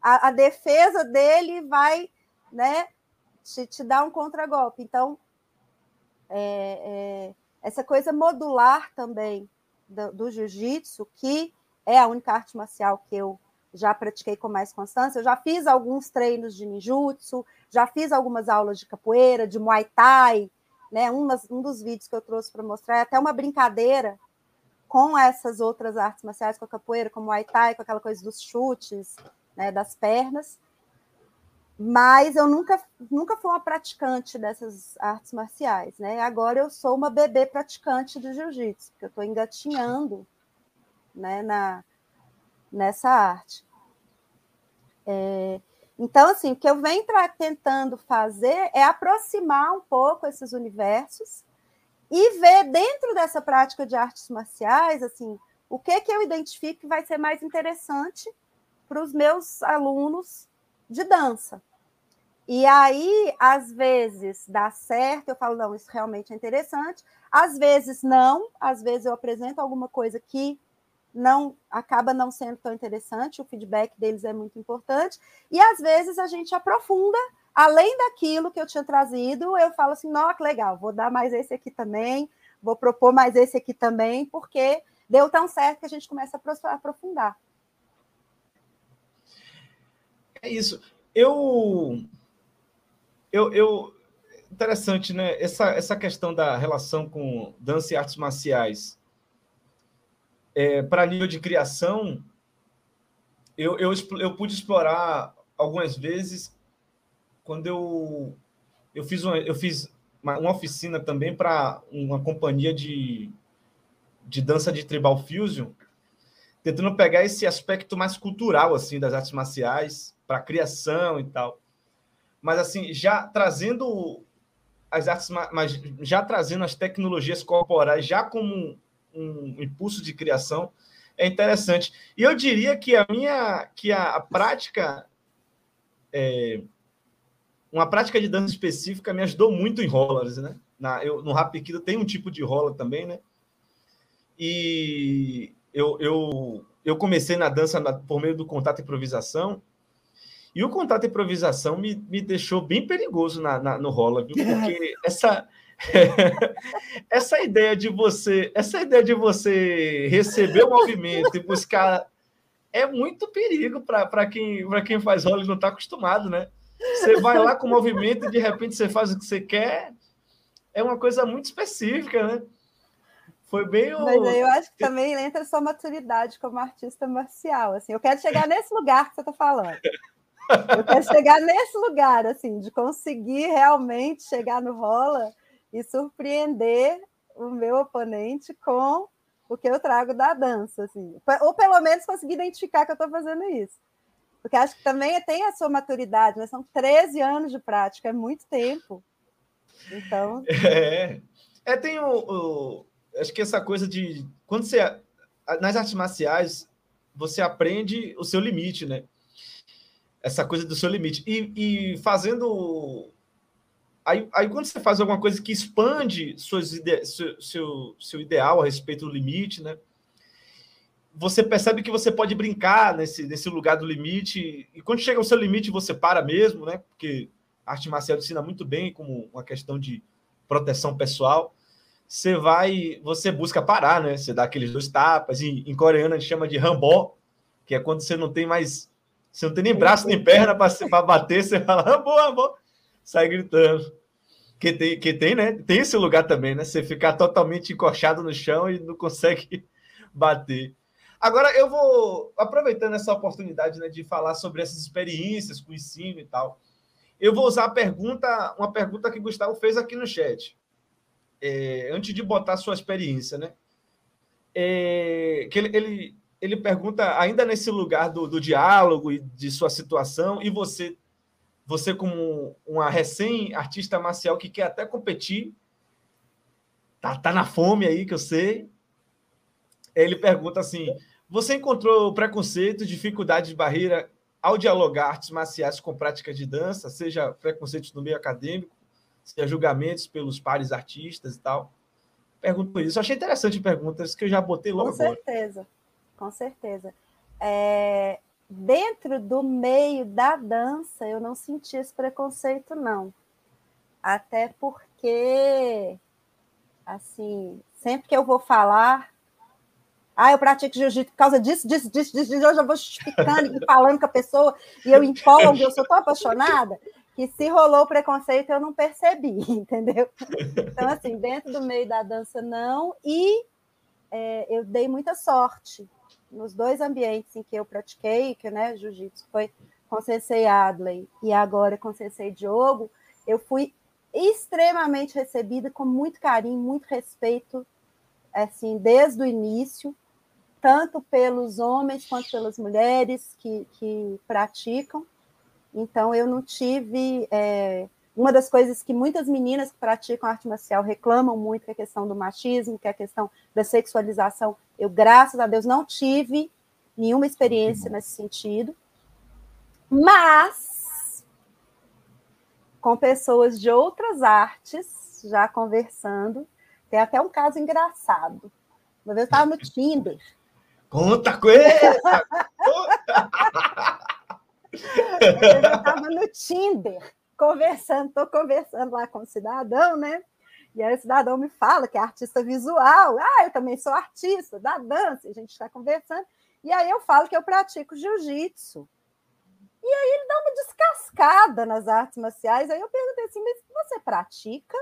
a, a defesa dele vai né, te, te dar um contragolpe. Então, é, é, essa coisa modular também do, do jiu-jitsu, que é a única arte marcial que eu já pratiquei com mais constância. Eu já fiz alguns treinos de ninjutsu, já fiz algumas aulas de capoeira, de muay thai, né? Um, um dos vídeos que eu trouxe para mostrar é até uma brincadeira com essas outras artes marciais, com a capoeira, como o Muay Thai, com aquela coisa dos chutes, né, das pernas. Mas eu nunca, nunca fui uma praticante dessas artes marciais, né? Agora eu sou uma bebê praticante do jiu-jitsu, porque eu estou engatinhando né, na, nessa arte. É, então, assim, o que eu venho tentando fazer é aproximar um pouco esses universos e ver dentro dessa prática de artes marciais, assim, o que que eu identifico que vai ser mais interessante para os meus alunos de dança. E aí, às vezes dá certo, eu falo, não, isso realmente é interessante. Às vezes não, às vezes eu apresento alguma coisa que não acaba não sendo tão interessante, o feedback deles é muito importante, e às vezes a gente aprofunda, além daquilo que eu tinha trazido, eu falo assim, não, que legal, vou dar mais esse aqui também, vou propor mais esse aqui também, porque deu tão certo que a gente começa a aprofundar. É isso. Eu, eu, eu interessante, né? Essa, essa questão da relação com dança e artes marciais é, para nível de criação, eu, eu, eu pude explorar algumas vezes quando eu, eu fiz uma, eu fiz uma, uma oficina também para uma companhia de, de dança de tribal fusion, tentando pegar esse aspecto mais cultural assim das artes marciais para criação e tal. Mas assim, já trazendo as artes, mas já trazendo as tecnologias corporais já como um impulso de criação é interessante. E eu diria que a minha que a, a prática é, uma prática de dança específica me ajudou muito em rollers, né? Na, eu, no Rapikido tem um tipo de rola também, né? E eu, eu, eu comecei na dança na, por meio do contato e improvisação, e o contato e improvisação me, me deixou bem perigoso na, na no rola, viu? Porque essa, essa ideia de você, essa ideia de você receber o movimento e buscar é muito perigo para quem, quem faz rolo e não está acostumado, né? Você vai lá com o movimento e de repente você faz o que você quer. É uma coisa muito específica, né? Foi bem o... Mas eu acho que também entra sua maturidade como artista marcial. Assim, eu quero chegar nesse lugar que você está falando. Eu quero chegar nesse lugar, assim, de conseguir realmente chegar no rola e surpreender o meu oponente com o que eu trago da dança, assim. Ou pelo menos conseguir identificar que eu estou fazendo isso. Porque acho que também tem a sua maturidade, né? São 13 anos de prática, é muito tempo. Então. É, é tem o, o, Acho que essa coisa de. Quando você. Nas artes marciais, você aprende o seu limite, né? Essa coisa do seu limite. E, e fazendo. Aí, aí, quando você faz alguma coisa que expande ide... seu, seu, seu ideal a respeito do limite, né? você percebe que você pode brincar nesse, nesse lugar do limite, e quando chega ao seu limite, você para mesmo, né? Porque a arte marcial ensina muito bem como uma questão de proteção pessoal. Você vai, você busca parar, né? Você dá aqueles dois tapas, em, em coreano a gente chama de rambó, que é quando você não tem mais, você não tem nem braço nem perna para bater, você fala rambó, rambó, sai gritando. Que tem, que tem, né? Tem esse lugar também, né? Você ficar totalmente encoxado no chão e não consegue bater. Agora eu vou, aproveitando essa oportunidade né, de falar sobre essas experiências com o ensino e tal, eu vou usar a pergunta, uma pergunta que o Gustavo fez aqui no chat. É, antes de botar sua experiência, né? É, que ele, ele, ele pergunta, ainda nesse lugar do, do diálogo e de sua situação, e você, você como uma recém-artista marcial que quer até competir, tá, tá na fome aí, que eu sei, ele pergunta assim: você encontrou preconceito, dificuldade de barreira ao dialogar artes marciais com práticas de dança, seja preconceitos no meio acadêmico, seja julgamentos pelos pares artistas e tal? Pergunto por isso. Eu achei interessante perguntas que eu já botei logo. Com certeza, agora. com certeza. É, dentro do meio da dança, eu não senti esse preconceito, não. Até porque, assim, sempre que eu vou falar, ah, eu pratico jiu-jitsu por causa disso, disso, disso, disso, disso. Eu já vou justificando e falando com a pessoa, e eu empolgo, eu sou tão apaixonada, que se rolou preconceito eu não percebi, entendeu? Então, assim, dentro do meio da dança, não. E é, eu dei muita sorte nos dois ambientes em que eu pratiquei, que né, jiu-jitsu foi com Sensei Adley e agora com Sensei Diogo, eu fui extremamente recebida com muito carinho, muito respeito, assim, desde o início tanto pelos homens quanto pelas mulheres que, que praticam. Então, eu não tive. É, uma das coisas que muitas meninas que praticam arte marcial reclamam muito, que é a questão do machismo, que é a questão da sexualização. Eu, graças a Deus, não tive nenhuma experiência nesse sentido. Mas, com pessoas de outras artes, já conversando, tem até um caso engraçado. Uma vez eu estava no Tinder Conta coisa! eu estava no Tinder, conversando, estou conversando lá com o cidadão, né? E aí o cidadão me fala que é artista visual. Ah, eu também sou artista da dança, a gente está conversando. E aí eu falo que eu pratico jiu-jitsu. E aí ele dá uma descascada nas artes marciais. Aí eu perguntei assim, mas você pratica?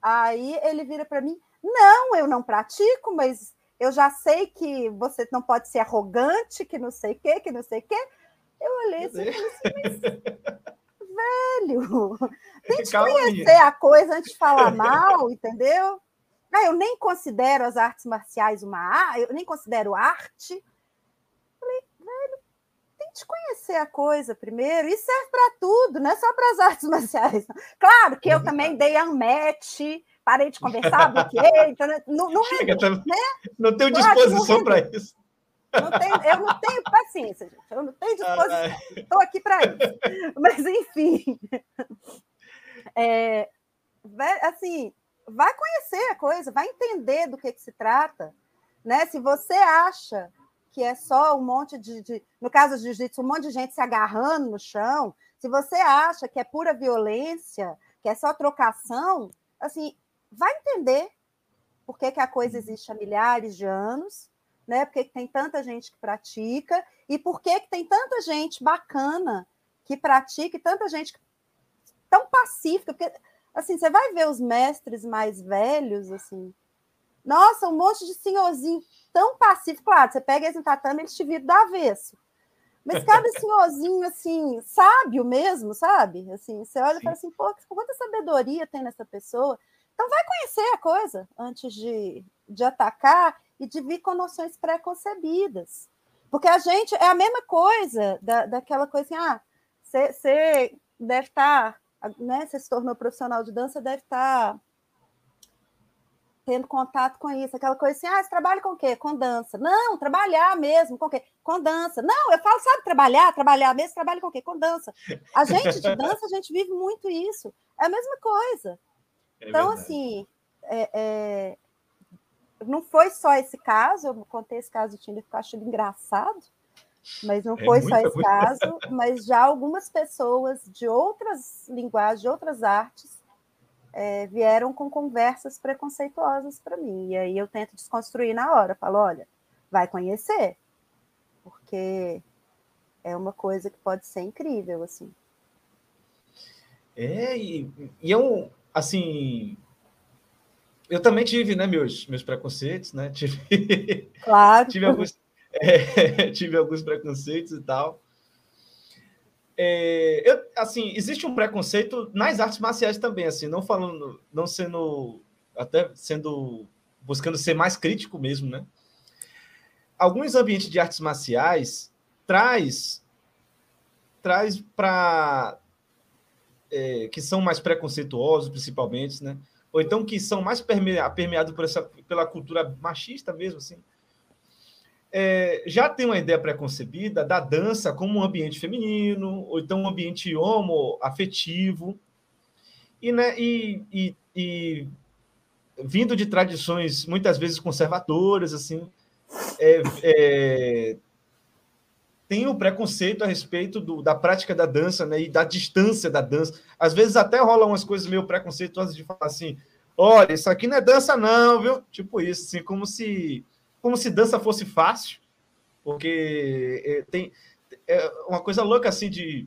Aí ele vira para mim, não, eu não pratico, mas eu já sei que você não pode ser arrogante, que não sei o quê, que não sei o quê. Eu olhei assim e falei assim, mas, velho, tem que conhecer a coisa antes de falar mal, entendeu? Ah, eu nem considero as artes marciais uma arte, eu nem considero arte. Falei, velho, tem que conhecer a coisa primeiro, e serve para tudo, não é só para as artes marciais. Claro que eu também dei um match, parei de conversar, bloqueei, então, né, não, não, Chega, é, né? não tenho disposição para isso. Não tenho, eu não tenho paciência, gente. Eu não tenho disposição. Estou aqui para isso. Mas, enfim. É, assim, vai conhecer a coisa, vai entender do que, que se trata. Né? Se você acha que é só um monte de, de no caso do jiu-jitsu, um monte de gente se agarrando no chão, se você acha que é pura violência, que é só trocação, assim, vai entender por que, que a coisa existe há milhares de anos, né? Por que, que tem tanta gente que pratica e por que, que tem tanta gente bacana que pratica e tanta gente tão pacífica, porque assim, você vai ver os mestres mais velhos, assim, nossa, um monte de senhorzinho tão pacífico, claro, você pega eles no tatame, eles te viram do avesso. Mas cada senhorzinho, assim, sábio mesmo, sabe? Assim, você olha Sim. e fala assim, pô, quanta sabedoria tem nessa pessoa. Então vai conhecer a coisa antes de, de atacar e de vir com noções pré-concebidas. Porque a gente é a mesma coisa da, daquela coisa assim, ah, você deve estar, tá, né? Você se tornou profissional de dança, deve estar tá tendo contato com isso, aquela coisa assim, ah, você trabalha com o quê? Com dança. Não, trabalhar mesmo, com o quê? Com dança. Não, eu falo, sabe trabalhar, trabalhar mesmo, trabalha com o quê? Com dança. A gente de dança, a gente vive muito isso. É a mesma coisa. É então, verdade. assim, é, é... não foi só esse caso, eu contei esse caso do Tinder porque eu acho ele engraçado, mas não é foi só esse caso, mas já algumas pessoas de outras linguagens, de outras artes, é, vieram com conversas preconceituosas para mim. E aí eu tento desconstruir na hora. Falo, olha, vai conhecer, porque é uma coisa que pode ser incrível, assim. É, e, e é um, assim, eu também tive, né, meus, meus preconceitos, né, tive, claro. tive, alguns, é, tive alguns preconceitos e tal, é, eu, assim, existe um preconceito nas artes marciais também, assim, não falando, não sendo, até sendo, buscando ser mais crítico mesmo, né? Alguns ambientes de artes marciais traz, traz para é, que são mais preconceituosos, principalmente, né? Ou então que são mais permeados por essa, pela cultura machista mesmo, assim. É, já tem uma ideia preconcebida da dança como um ambiente feminino, ou então um ambiente homoafetivo, e, né, e, e, e vindo de tradições muitas vezes conservadoras, assim, é, é, tem o preconceito a respeito do, da prática da dança, né, e da distância da dança. Às vezes até rolam umas coisas meio preconceituosas de falar assim, olha, isso aqui não é dança não, viu? Tipo isso, assim, como se como se dança fosse fácil, porque é, tem é uma coisa louca assim de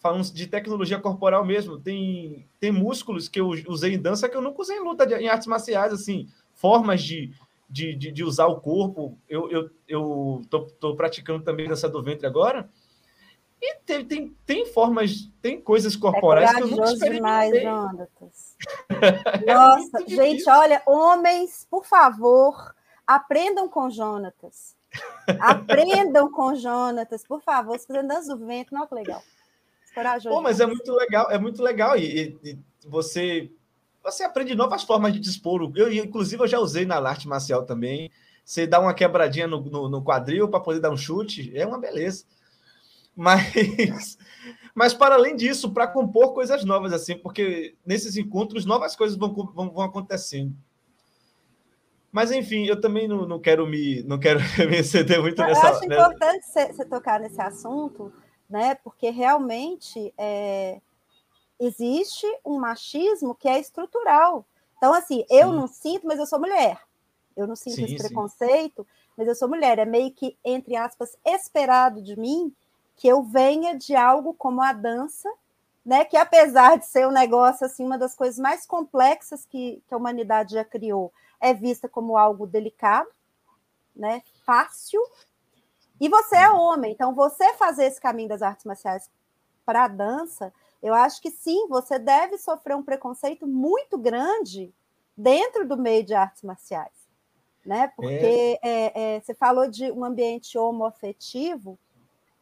falando de tecnologia corporal mesmo. Tem, tem músculos que eu usei em dança que eu nunca usei em luta, de, em artes marciais, assim, formas de, de, de, de, usar o corpo. Eu, eu, eu tô, tô praticando também dança do ventre agora. E tem, tem, tem formas, tem coisas corporais é que eu nunca experimentei. demais. Nossa, gente, olha, homens, por favor, Aprendam com Jonatas. Aprendam com Jonatas, por favor. Se fizer dança do vento, não que legal. Corajoso. Pô, mas é muito legal, é muito legal. E, e, você você aprende novas formas de dispor. Eu, inclusive, eu já usei na arte marcial também. Você dá uma quebradinha no, no, no quadril para poder dar um chute, é uma beleza. Mas, mas para além disso, para compor coisas novas, assim, porque nesses encontros novas coisas vão, vão, vão acontecendo. Mas enfim, eu também não, não quero me não quero me exceder muito eu nessa. Eu acho importante você tocar nesse assunto, né? Porque realmente é, existe um machismo que é estrutural. Então, assim, sim. eu não sinto, mas eu sou mulher. Eu não sinto sim, esse preconceito, sim. mas eu sou mulher. É meio que, entre aspas, esperado de mim que eu venha de algo como a dança, né? Que apesar de ser um negócio assim, uma das coisas mais complexas que, que a humanidade já criou, é vista como algo delicado, né? Fácil. E você é homem, então você fazer esse caminho das artes marciais para a dança, eu acho que sim, você deve sofrer um preconceito muito grande dentro do meio de artes marciais, né? Porque é. É, é, você falou de um ambiente homoafetivo,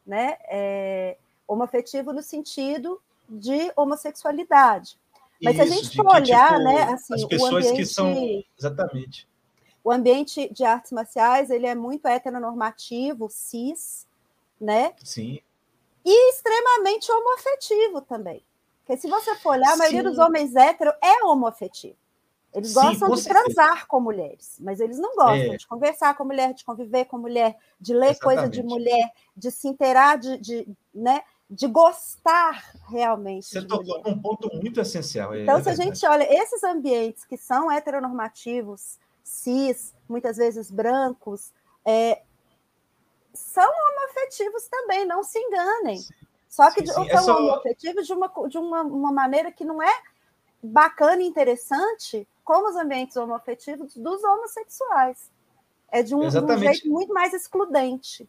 né? É, homoafetivo no sentido de homossexualidade. Mas Isso, se a gente for olhar, tipo, né, assim, as pessoas ambiente, que são exatamente. O ambiente de artes marciais, ele é muito heteronormativo, cis, né? Sim. E extremamente homoafetivo também. Porque se você for olhar, a maioria Sim. dos homens héteros é homoafetivo. Eles Sim, gostam de certeza. transar com mulheres, mas eles não gostam é. de conversar com mulher, de conviver com mulher, de ler Exatamente. coisa de mulher, de se inteirar de, de, né? de gostar realmente. Você tocou num ponto muito essencial. É, então, é se a gente olha esses ambientes que são heteronormativos, cis, muitas vezes brancos, é, são homoafetivos também, não se enganem. Sim. Só que sim, sim. são é homoafetivos de, uma, de uma, uma maneira que não é bacana e interessante como os ambientes homoafetivos dos homossexuais. É de um, de um jeito muito mais excludente.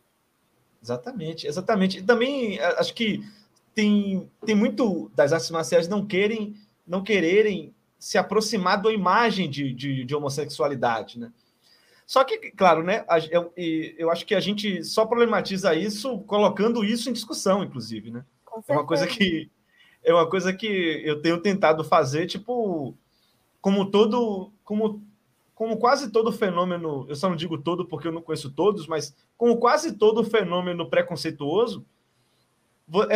Exatamente, exatamente. E também acho que tem, tem muito das artes marciais não querem não quererem se aproximar da imagem de, de, de homossexualidade, né? Só que, claro, né? Eu, eu acho que a gente só problematiza isso colocando isso em discussão, inclusive, né? É uma coisa que é uma coisa que eu tenho tentado fazer, tipo, como todo, como, como quase todo fenômeno, eu só não digo todo porque eu não conheço todos, mas como quase todo fenômeno preconceituoso,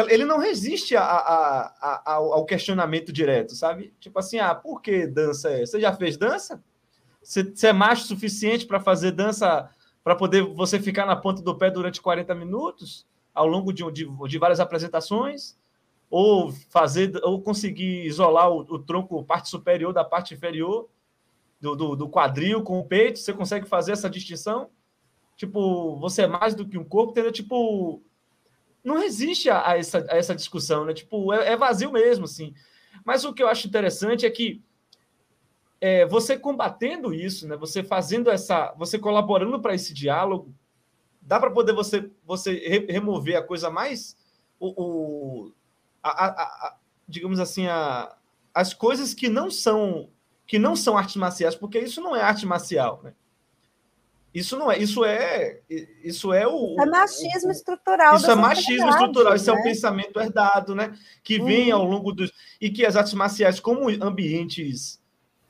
ele não resiste a, a, a, ao questionamento direto, sabe? Tipo assim, ah, por que dança é? Você já fez dança? Você, é macho suficiente para fazer dança, para poder você ficar na ponta do pé durante 40 minutos, ao longo de, de, de várias apresentações? Ou fazer, ou conseguir isolar o, o tronco, parte superior da parte inferior do, do, do quadril com o peito? Você consegue fazer essa distinção? Tipo, você é mais do que um corpo, entendeu? Tipo, não resiste a, essa, a essa discussão, né? Tipo, é, é, vazio mesmo, assim. Mas o que eu acho interessante é que é, você combatendo isso, né? Você fazendo essa, você colaborando para esse diálogo, dá para poder você você re remover a coisa mais o, o a, a, a, digamos assim a, as coisas que não são que não são artes marciais, porque isso não é arte marcial, né? Isso não é, isso é, isso é o. É machismo o, estrutural. Isso é machismo estrutural, né? isso é o né? pensamento herdado, né? Que vem uhum. ao longo dos. E que as artes marciais, como ambientes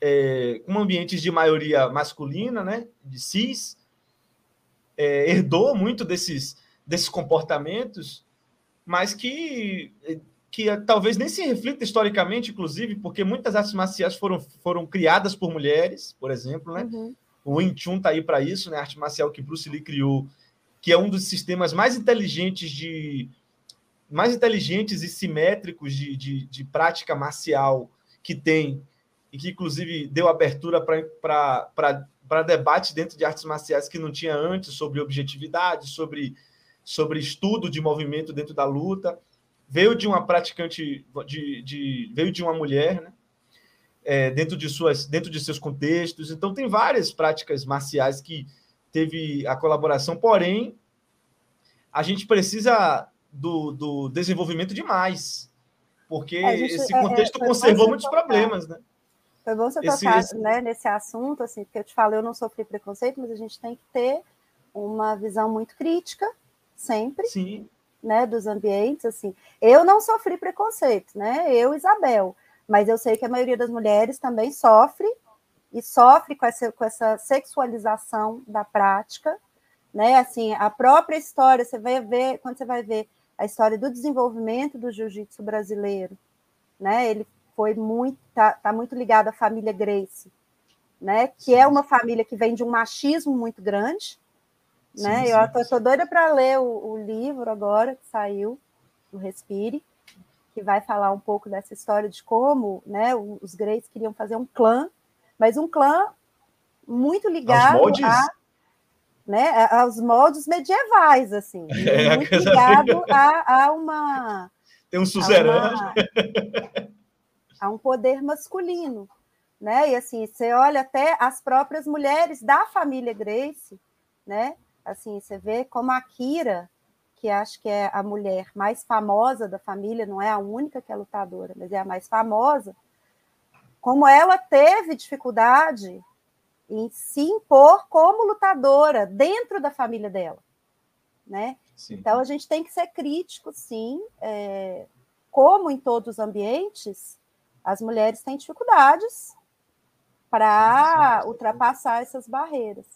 é, com ambientes de maioria masculina, né, de cis, é, herdou muito desses, desses comportamentos, mas que, que talvez nem se reflita historicamente, inclusive, porque muitas artes marciais foram, foram criadas por mulheres, por exemplo, né? Uhum. O Wing Chun está aí para isso, né? A arte marcial que Bruce Lee criou, que é um dos sistemas mais inteligentes de mais inteligentes e simétricos de, de, de prática marcial que tem e que, inclusive, deu abertura para debate dentro de artes marciais que não tinha antes, sobre objetividade, sobre, sobre estudo de movimento dentro da luta. Veio de uma praticante, de, de veio de uma mulher, né? É, dentro, de suas, dentro de seus contextos. Então, tem várias práticas marciais que teve a colaboração, porém, a gente precisa do, do desenvolvimento de mais, porque é, gente, esse contexto é, é, conservou muitos problemas, né? Foi bom você tocar esse... Né, nesse assunto, assim, porque eu te falo, eu não sofri preconceito, mas a gente tem que ter uma visão muito crítica, sempre, Sim. né, dos ambientes, assim. Eu não sofri preconceito, né, eu, Isabel, mas eu sei que a maioria das mulheres também sofre, e sofre com essa, com essa sexualização da prática, né, assim, a própria história, você vai ver, quando você vai ver a história do desenvolvimento do jiu-jitsu brasileiro, né, ele foi muito tá, tá muito ligado à família Grace, né? Que é uma família que vem de um machismo muito grande, né? Sim, eu estou doida para ler o, o, livro agora que saiu, o Respire, que vai falar um pouco dessa história de como, né? Os Grace queriam fazer um clã, mas um clã muito ligado a né, aos moldes medievais, assim, é, muito ligado a, a, uma. Tem um suzerano. Uma, a um poder masculino, né? E assim, você olha até as próprias mulheres da família Grace, né? Assim, você vê como a Kira, que acho que é a mulher mais famosa da família, não é a única que é lutadora, mas é a mais famosa, como ela teve dificuldade em se impor como lutadora dentro da família dela, né? Sim. Então a gente tem que ser crítico, sim, é, como em todos os ambientes, as mulheres têm dificuldades para ultrapassar essas barreiras.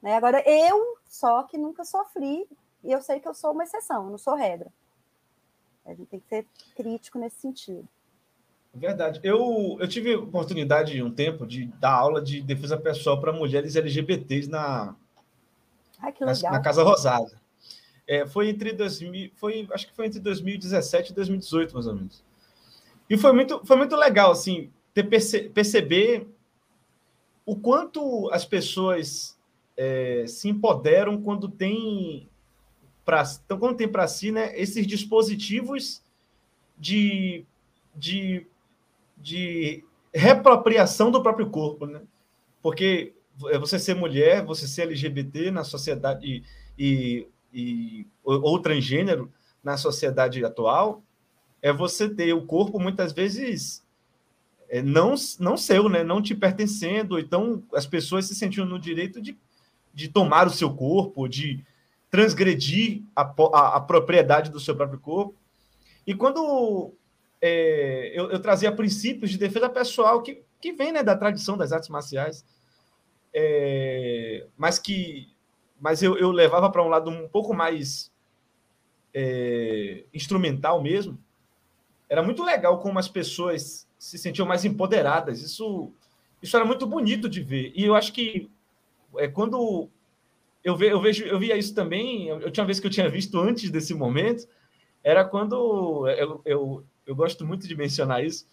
Né? Agora, eu só que nunca sofri, e eu sei que eu sou uma exceção, não sou regra. A gente tem que ser crítico nesse sentido. Verdade. Eu, eu tive oportunidade um tempo de dar aula de defesa pessoal para mulheres LGBTs na, Ai, na, na, Casa Rosada. É, foi entre 2000, foi, acho que foi entre 2017 e 2018, mais ou menos. E foi muito, foi muito legal, assim, ter perce, perceber o quanto as pessoas é, se empoderam quando tem para então, quando tem para si né, esses dispositivos de, de, de repropriação do próprio corpo, né? Porque é você ser mulher, você ser LGBT na sociedade e, e, e ou transgênero na sociedade atual, é você ter o corpo muitas vezes é, não, não seu, né? não te pertencendo. Então, as pessoas se sentiam no direito de, de tomar o seu corpo, de transgredir a, a, a propriedade do seu próprio corpo. E quando é, eu, eu, trazia princípios de defesa pessoal que, que vem né, da tradição das artes marciais, é, mas que mas eu, eu levava para um lado um pouco mais é, instrumental mesmo. Era muito legal como as pessoas se sentiam mais empoderadas. Isso, isso era muito bonito de ver. E eu acho que é quando eu, ve, eu vejo, eu via isso também. Eu, eu tinha uma vez que eu tinha visto antes desse momento. Era quando eu, eu, eu gosto muito de mencionar isso.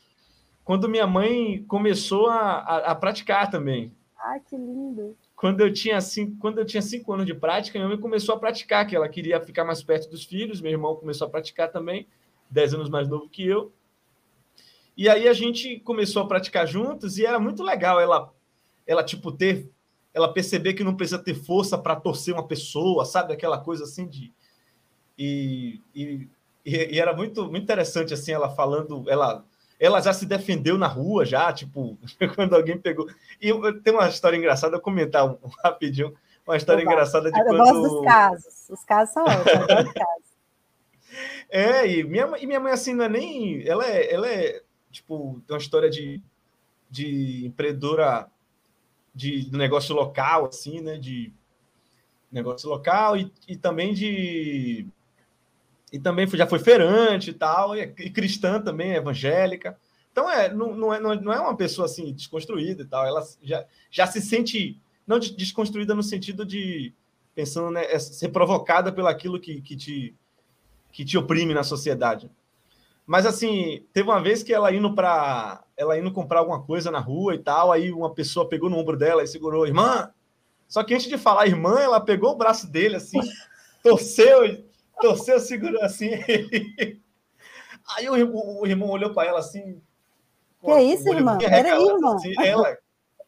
Quando minha mãe começou a, a, a praticar também. Ah, que lindo! Quando eu tinha cinco, quando eu tinha cinco anos de prática, minha mãe começou a praticar, que ela queria ficar mais perto dos filhos. Meu irmão começou a praticar também, dez anos mais novo que eu. E aí a gente começou a praticar juntos e era muito legal ela, ela tipo, ter, ela perceber que não precisa ter força para torcer uma pessoa, sabe? Aquela coisa assim de. E, e, e, era muito, muito interessante, assim, ela falando, ela, ela já se defendeu na rua, já, tipo, quando alguém pegou. E tem uma história engraçada, eu comentar um, um rapidinho, uma história engraçada de eu quando. Eu gosto dos casos, os casos são ótimos, eu gosto casos. É, e minha, e minha mãe, assim, não é nem. Ela é, ela é tipo, tem uma história de, de empreendedora de, de negócio local, assim, né? De negócio local e, e também de. E também já foi feirante e tal, e, e cristã também, evangélica. Então, é, não, não, é, não é uma pessoa assim desconstruída e tal. Ela já, já se sente, não desconstruída no sentido de pensando, né, é ser provocada pelo aquilo que, que, te, que te oprime na sociedade. Mas assim, teve uma vez que ela indo para ela indo comprar alguma coisa na rua e tal, aí uma pessoa pegou no ombro dela e segurou, irmã. Só que antes de falar irmã, ela pegou o braço dele assim, torceu, torceu, segurou assim. aí o, o, o irmão olhou para ela assim. Que é isso, irmã? Era irmã. Assim, ela,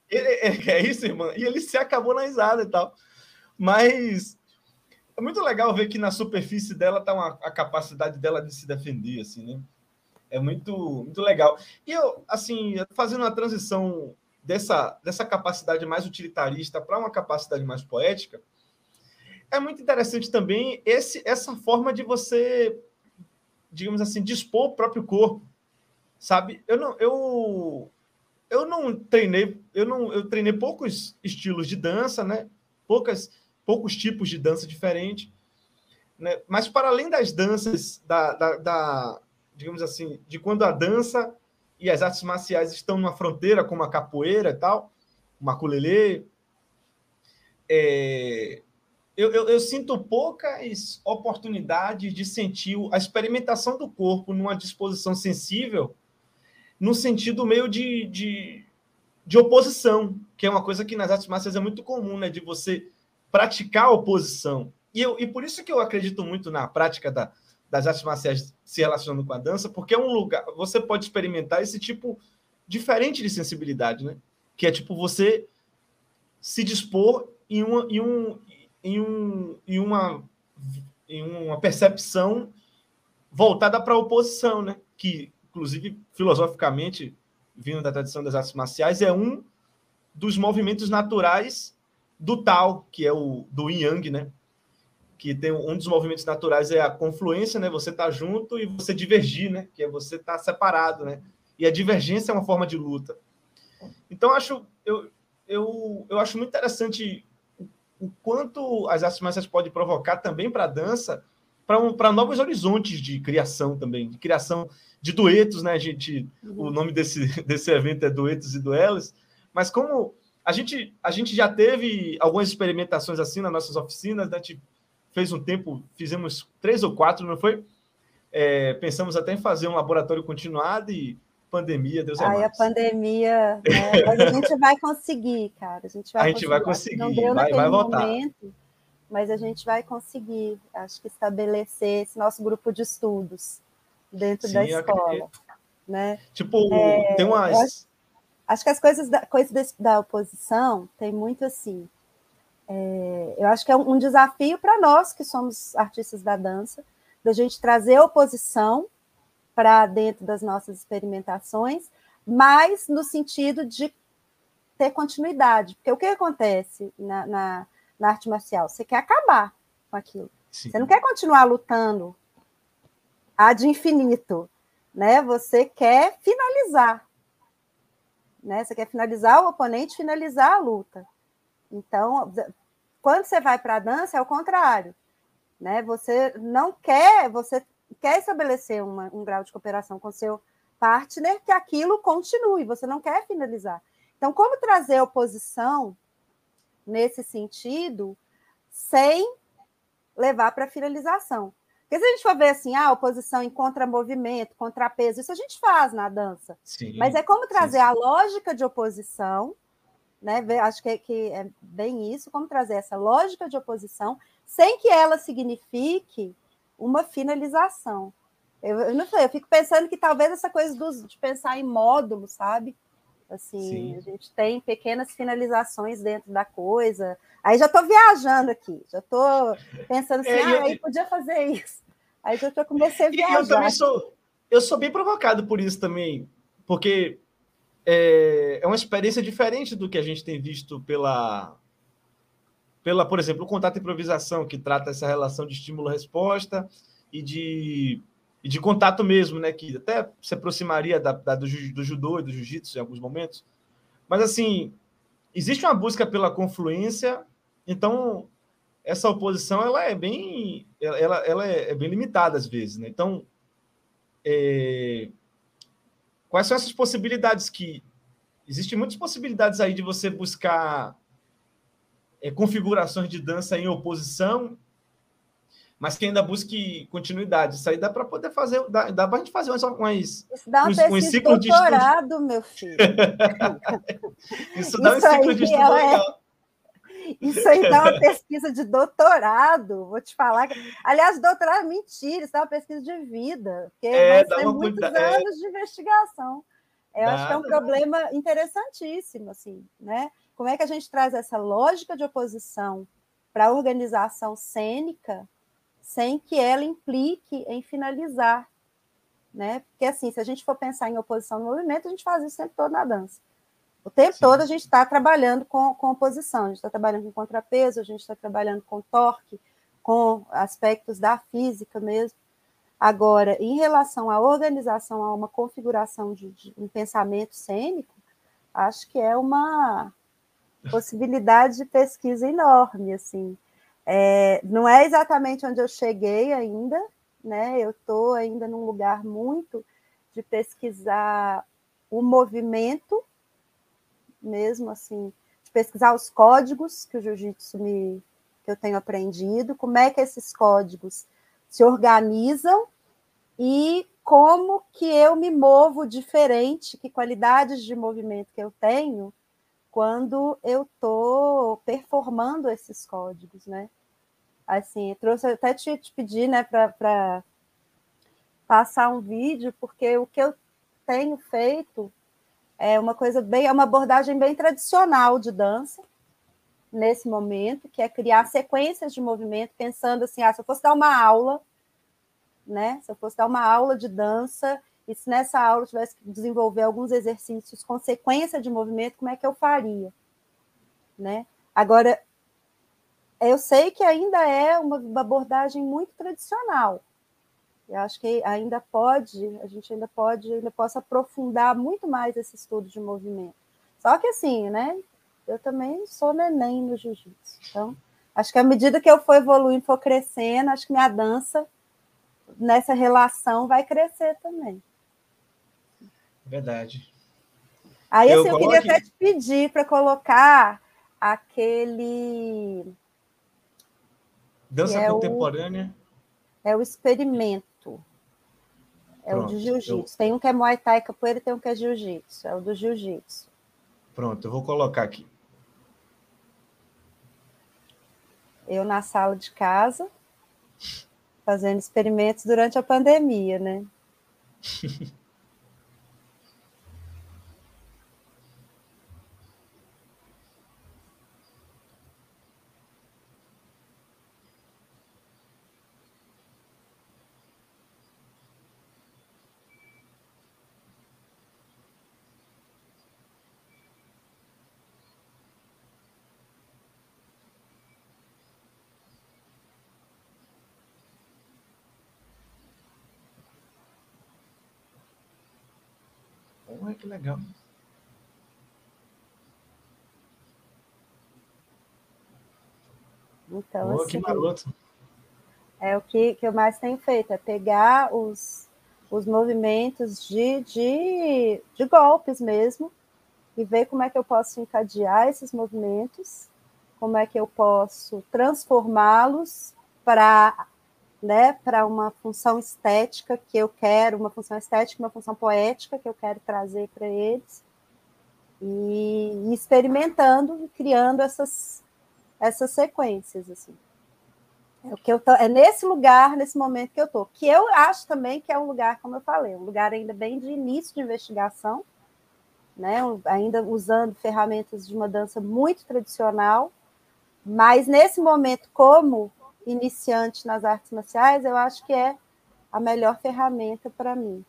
ele, é isso, irmã? E ele se acabou na risada e tal. Mas é muito legal ver que na superfície dela está a capacidade dela de se defender, assim, né? É muito, muito legal. E eu, assim, fazendo uma transição dessa, dessa capacidade mais utilitarista para uma capacidade mais poética, é muito interessante também esse, essa forma de você, digamos assim, dispor o próprio corpo, sabe? Eu não, eu, eu não treinei, eu não, eu treinei poucos estilos de dança, né? Poucas, poucos tipos de dança diferentes, né? Mas para além das danças da, da, da digamos assim, de quando a dança e as artes marciais estão numa fronteira, como a capoeira e tal, o maculelê, é, eu, eu, eu, sinto poucas oportunidades de sentir a experimentação do corpo numa disposição sensível, no sentido meio de, de, de oposição, que é uma coisa que nas artes marciais é muito comum, né? De você praticar a oposição. E, eu, e por isso que eu acredito muito na prática da, das artes marciais se relacionando com a dança, porque é um lugar, você pode experimentar esse tipo diferente de sensibilidade, né? Que é tipo você se dispor em uma, em um, em um, em uma, em uma percepção voltada para a oposição, né? Que, inclusive, filosoficamente, vindo da tradição das artes marciais, é um dos movimentos naturais do Tao, que é o do Yin Yang, né? que tem um dos movimentos naturais é a confluência, né? Você tá junto e você divergir, né? Que é você tá separado, né? E a divergência é uma forma de luta. Então acho eu, eu, eu acho muito interessante o quanto as artes marciais podem provocar também para a dança, para um, novos horizontes de criação também, de criação de duetos, né? A gente, uhum. o nome desse, desse evento é Duetos e Duelos, mas como a gente, a gente já teve algumas experimentações assim nas nossas oficinas, né? Tipo, fez um tempo, fizemos três ou quatro, não foi? É, pensamos até em fazer um laboratório continuado e pandemia, Deus é Aí mais. a pandemia, né? mas a gente vai conseguir, cara. A gente vai a gente conseguir. vai conseguir, Não deu vai, vai voltar. Momento, mas a gente vai conseguir, acho que estabelecer esse nosso grupo de estudos dentro Sim, da escola. Né? Tipo, é, tem umas. Acho, que as coisas da, coisas da oposição tem muito assim. É, eu acho que é um, um desafio para nós que somos artistas da dança, da gente trazer oposição para dentro das nossas experimentações, mas no sentido de ter continuidade. Porque o que acontece na, na, na arte marcial? Você quer acabar com aquilo. Sim. Você não quer continuar lutando ad infinito, né? Você quer finalizar. Né? Você quer finalizar o oponente, finalizar a luta. Então, quando você vai para a dança, é o contrário. Né? Você não quer, você quer estabelecer uma, um grau de cooperação com seu partner que aquilo continue, você não quer finalizar. Então, como trazer oposição nesse sentido sem levar para a finalização? Porque se a gente for ver assim, a ah, oposição em contramovimento, contrapeso, isso a gente faz na dança. Sim, Mas é como trazer sim. a lógica de oposição, né? Acho que, que é bem isso, como trazer essa lógica de oposição sem que ela signifique uma finalização. Eu, eu não sei, eu fico pensando que talvez essa coisa dos, de pensar em módulo, sabe? Assim, Sim. a gente tem pequenas finalizações dentro da coisa. Aí já estou viajando aqui, já estou pensando assim, é, ah, eu... aí podia fazer isso. Aí já comecei a viajar. eu também sou, eu sou bem provocado por isso também, porque é, é uma experiência diferente do que a gente tem visto pela, pela, por exemplo, o contato improvisação, que trata essa relação de estímulo-resposta e de, e de contato mesmo, né? Que até se aproximaria da, da do, do judô e do jiu-jitsu em alguns momentos. Mas, assim, existe uma busca pela confluência, então essa oposição ela é bem ela, ela é bem limitada às vezes, né? Então, é... quais são essas possibilidades que existem muitas possibilidades aí de você buscar é, configurações de dança em oposição, mas que ainda busque continuidade. Isso aí dá para poder fazer, dá, dá para a gente fazer umas, umas, Isso dá um uns, uns ciclos de doutorado, meu filho. Isso dá Isso um ciclo de estudo é legal. Isso aí dá uma pesquisa de doutorado, vou te falar. Aliás, doutorado, mentira, isso dá uma pesquisa de vida, porque é, vai ser muitos é. anos de investigação. Eu acho que é um problema interessantíssimo, assim, né? Como é que a gente traz essa lógica de oposição para a organização cênica sem que ela implique em finalizar? Né? Porque, assim, se a gente for pensar em oposição no movimento, a gente faz isso tempo todo na dança. O tempo Sim. todo a gente está trabalhando com, com oposição, a gente está trabalhando com contrapeso, a gente está trabalhando com torque, com aspectos da física mesmo. Agora, em relação à organização, a uma configuração de, de um pensamento cênico, acho que é uma, possibilidade de pesquisa enorme, assim. É, não é exatamente onde eu cheguei ainda, né? Eu estou ainda num lugar muito de pesquisar o movimento, mesmo assim, de pesquisar os códigos que o jiu-jitsu me que eu tenho aprendido, como é que esses códigos se organizam e como que eu me movo diferente, que qualidades de movimento que eu tenho quando eu estou performando esses códigos, né? Assim, eu trouxe até te, te pedir, né, para passar um vídeo, porque o que eu tenho feito é uma coisa bem, é uma abordagem bem tradicional de dança nesse momento, que é criar sequências de movimento, pensando assim, ah, se eu fosse dar uma aula, né? Se eu fosse dar uma aula de dança, e se nessa aula eu tivesse que desenvolver alguns exercícios com sequência de movimento, como é que eu faria? Né? Agora, eu sei que ainda é uma abordagem muito tradicional. Eu acho que ainda pode, a gente ainda pode, ainda possa aprofundar muito mais esse estudo de movimento. Só que assim, né? Eu também sou neném no jiu-jitsu. Então, acho que à medida que eu for evoluindo, for crescendo, acho que minha dança nessa relação vai crescer também. Verdade. Aí eu, assim, eu queria até te pedir para colocar aquele Dança é contemporânea? O, é o experimento. É Pronto, o de jiu-jitsu. Eu... Tem um que é Muay Thai capoeira e tem um que é jiu-jitsu. É o do jiu-jitsu. Pronto, eu vou colocar aqui. Eu na sala de casa, fazendo experimentos durante a pandemia, né? Ué, que legal. Então, Boa, assim, que maroto. É o que, que eu mais tenho feito, é pegar os, os movimentos de, de, de golpes mesmo e ver como é que eu posso encadear esses movimentos, como é que eu posso transformá-los para né, para uma função estética que eu quero, uma função estética, uma função poética que eu quero trazer para eles, e, e experimentando e criando essas, essas sequências. Assim. É, o que eu tô, é nesse lugar, nesse momento que eu estou, que eu acho também que é um lugar, como eu falei, um lugar ainda bem de início de investigação, né, ainda usando ferramentas de uma dança muito tradicional, mas nesse momento, como iniciante nas artes marciais, eu acho que é a melhor ferramenta para mim.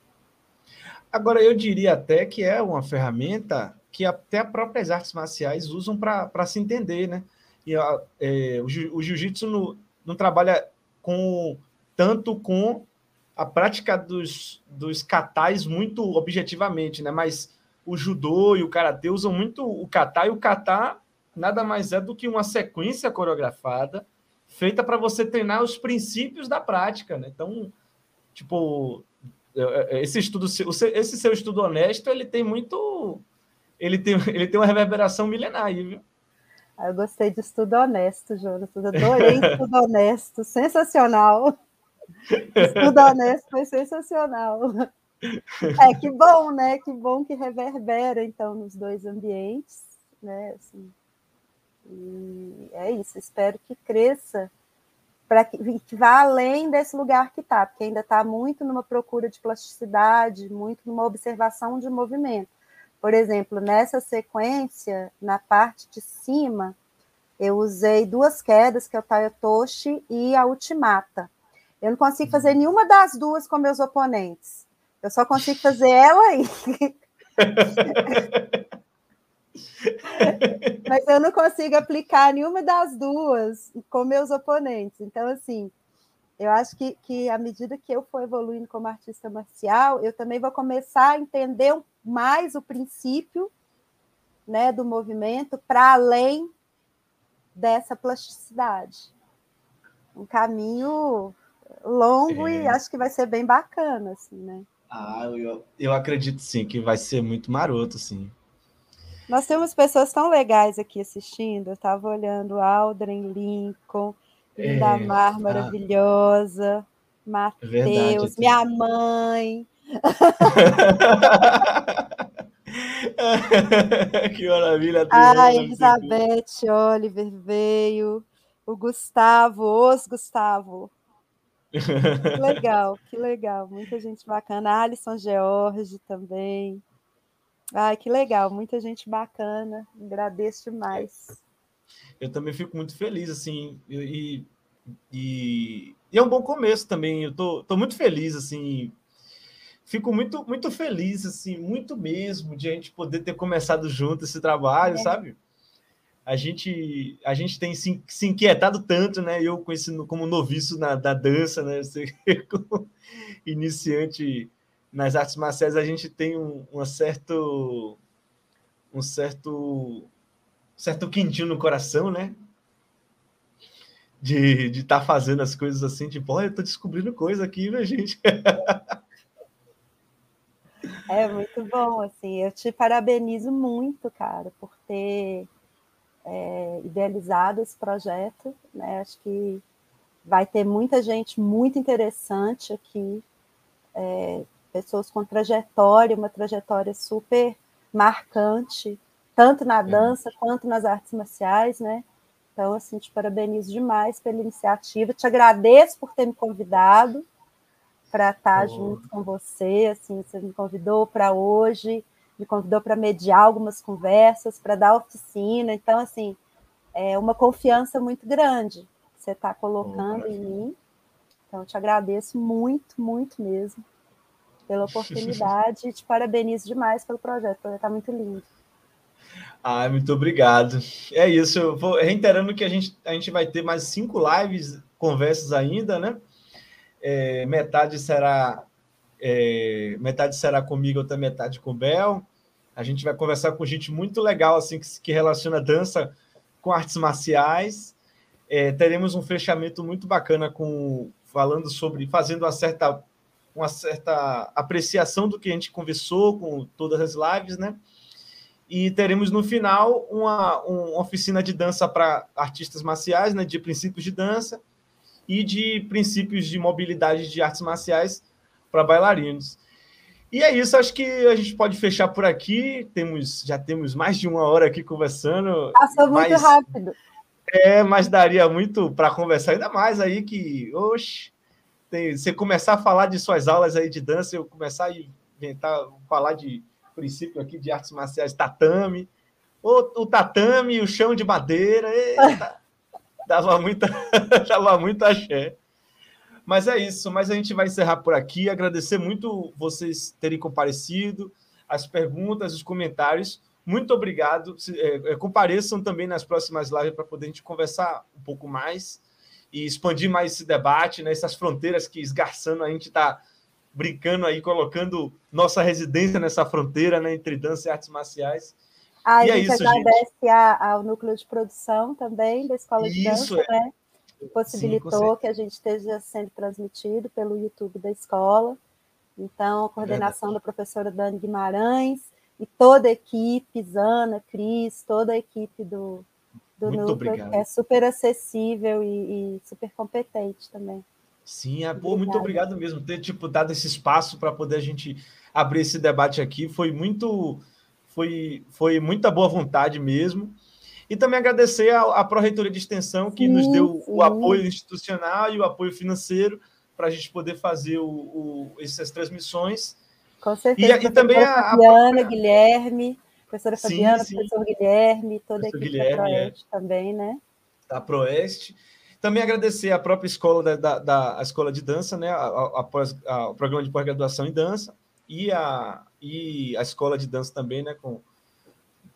Agora, eu diria até que é uma ferramenta que até as próprias artes marciais usam para se entender, né? E a, é, o, o jiu-jitsu não, não trabalha com tanto com a prática dos, dos katais muito objetivamente, né? Mas o judô e o karatê usam muito o kata, e o kata nada mais é do que uma sequência coreografada feita para você treinar os princípios da prática, né? Então, tipo, é, é, esse estudo, esse seu estudo honesto, ele tem muito, ele tem, ele tem uma reverberação milenar aí, viu? Ah, eu gostei de estudo honesto, Jonas. Adorei estudo honesto, sensacional. Estudo honesto foi sensacional. É que bom, né? Que bom que reverbera então nos dois ambientes, né? Assim, e é isso, espero que cresça para que, que, vá além desse lugar que está, porque ainda está muito numa procura de plasticidade, muito numa observação de movimento. Por exemplo, nessa sequência, na parte de cima, eu usei duas quedas, que é o Tayotoshi e a Ultimata. Eu não consigo fazer uhum. nenhuma das duas com meus oponentes. Eu só consigo fazer ela aí. Mas eu não consigo aplicar nenhuma das duas com meus oponentes. Então, assim, eu acho que, que à medida que eu for evoluindo como artista marcial, eu também vou começar a entender mais o princípio né, do movimento para além dessa plasticidade. Um caminho longo é. e acho que vai ser bem bacana, assim, né? Ah, eu, eu acredito sim que vai ser muito maroto, sim. Nós temos pessoas tão legais aqui assistindo. Eu estava olhando Aldrin, Lincoln, Linda é, Mar maravilhosa, Matheus, é minha mãe. que maravilha! A Elizabeth Oliver veio, o Gustavo, os Gustavo. Que legal, que legal, muita gente bacana. Alisson George também. Ai, que legal, muita gente bacana, agradeço demais. Eu também fico muito feliz, assim, e, e, e é um bom começo também. Eu tô, tô muito feliz, assim, fico muito, muito feliz, assim, muito mesmo, de a gente poder ter começado junto esse trabalho, é. sabe? A gente, a gente tem se, se inquietado tanto, né? Eu conhecendo como noviço na, da dança, né? Você, como iniciante nas artes marciais a gente tem um, um certo um certo certo quentinho no coração, né? De estar tá fazendo as coisas assim, tipo, olha, eu tô descobrindo coisa aqui, né, gente? É muito bom, assim, eu te parabenizo muito, cara, por ter é, idealizado esse projeto, né? Acho que vai ter muita gente muito interessante aqui, é, pessoas com trajetória, uma trajetória super marcante, tanto na dança quanto nas artes marciais, né? Então, assim, te parabenizo demais pela iniciativa, te agradeço por ter me convidado para estar oh. junto com você, assim, você me convidou para hoje, me convidou para mediar algumas conversas, para dar oficina, então, assim, é uma confiança muito grande que você está colocando oh, em mim, então, te agradeço muito, muito mesmo pela oportunidade te parabenizo demais pelo projeto, projeto está muito lindo. Ah, muito obrigado. É isso. Eu vou reiterando que a gente, a gente vai ter mais cinco lives, conversas ainda, né? É, metade será é, metade será comigo, outra metade com o Bel. A gente vai conversar com gente muito legal, assim, que, que relaciona dança com artes marciais. É, teremos um fechamento muito bacana com falando sobre fazendo uma certa uma certa apreciação do que a gente conversou com todas as lives, né? E teremos no final uma, uma oficina de dança para artistas marciais, né, de princípios de dança e de princípios de mobilidade de artes marciais para bailarinos. E é isso, acho que a gente pode fechar por aqui. Temos, já temos mais de uma hora aqui conversando. Passou muito mas, rápido. É, mas daria muito para conversar ainda mais aí que, oxe, tem, você começar a falar de suas aulas aí de dança, eu começar a inventar, falar de princípio aqui de artes marciais, tatame. O, o tatame, o chão de madeira, eita, dava muita, dava muito axé. Mas é isso, mas a gente vai encerrar por aqui. Agradecer muito vocês terem comparecido, as perguntas, os comentários. Muito obrigado. É, é, compareçam também nas próximas lives para poder a gente conversar um pouco mais e expandir mais esse debate, né? essas fronteiras que esgarçando a gente está brincando aí, colocando nossa residência nessa fronteira né, entre dança e artes marciais. Ah, e a é gente é isso, agradece gente. ao núcleo de produção também da Escola de isso, Dança, é. né? Que possibilitou Sim, que a gente esteja sendo transmitido pelo YouTube da escola. Então, a coordenação é da professora Dani Guimarães e toda a equipe, Zana, Cris, toda a equipe do, do Muito núcleo, obrigado. que é super acessível e, e super competente também. Sim, é, pô, muito obrigado mesmo ter tipo dado esse espaço para poder a gente abrir esse debate aqui. Foi muito foi foi muita boa vontade mesmo. E também agradecer à, Pró-Reitoria de Extensão que sim, nos deu sim. o apoio institucional e o apoio financeiro para a gente poder fazer o, o, essas transmissões. Com certeza. E, e também a, a... Guilherme, professora Fabiana, sim, professor Guilherme, toda professor a equipe Guilherme, da Proeste é. também, né? Da Proeste. Também agradecer a própria escola da, da, da a escola de dança, né? O programa de pós-graduação em dança e a, e a escola de dança também, né? Com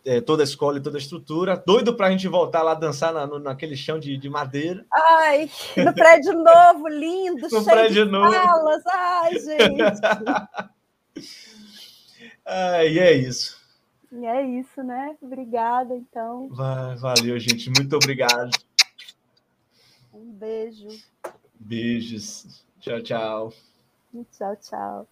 é, toda a escola e toda a estrutura. Doido para a gente voltar lá dançar na, no, naquele chão de, de madeira. Ai, no prédio novo, lindo, no cheio prédio de novo. salas. Ai, gente. Ai, e é isso. E é isso, né? Obrigada, então. Valeu, gente. Muito obrigado. Um beijo. Beijos. Tchau, tchau. Tchau, tchau.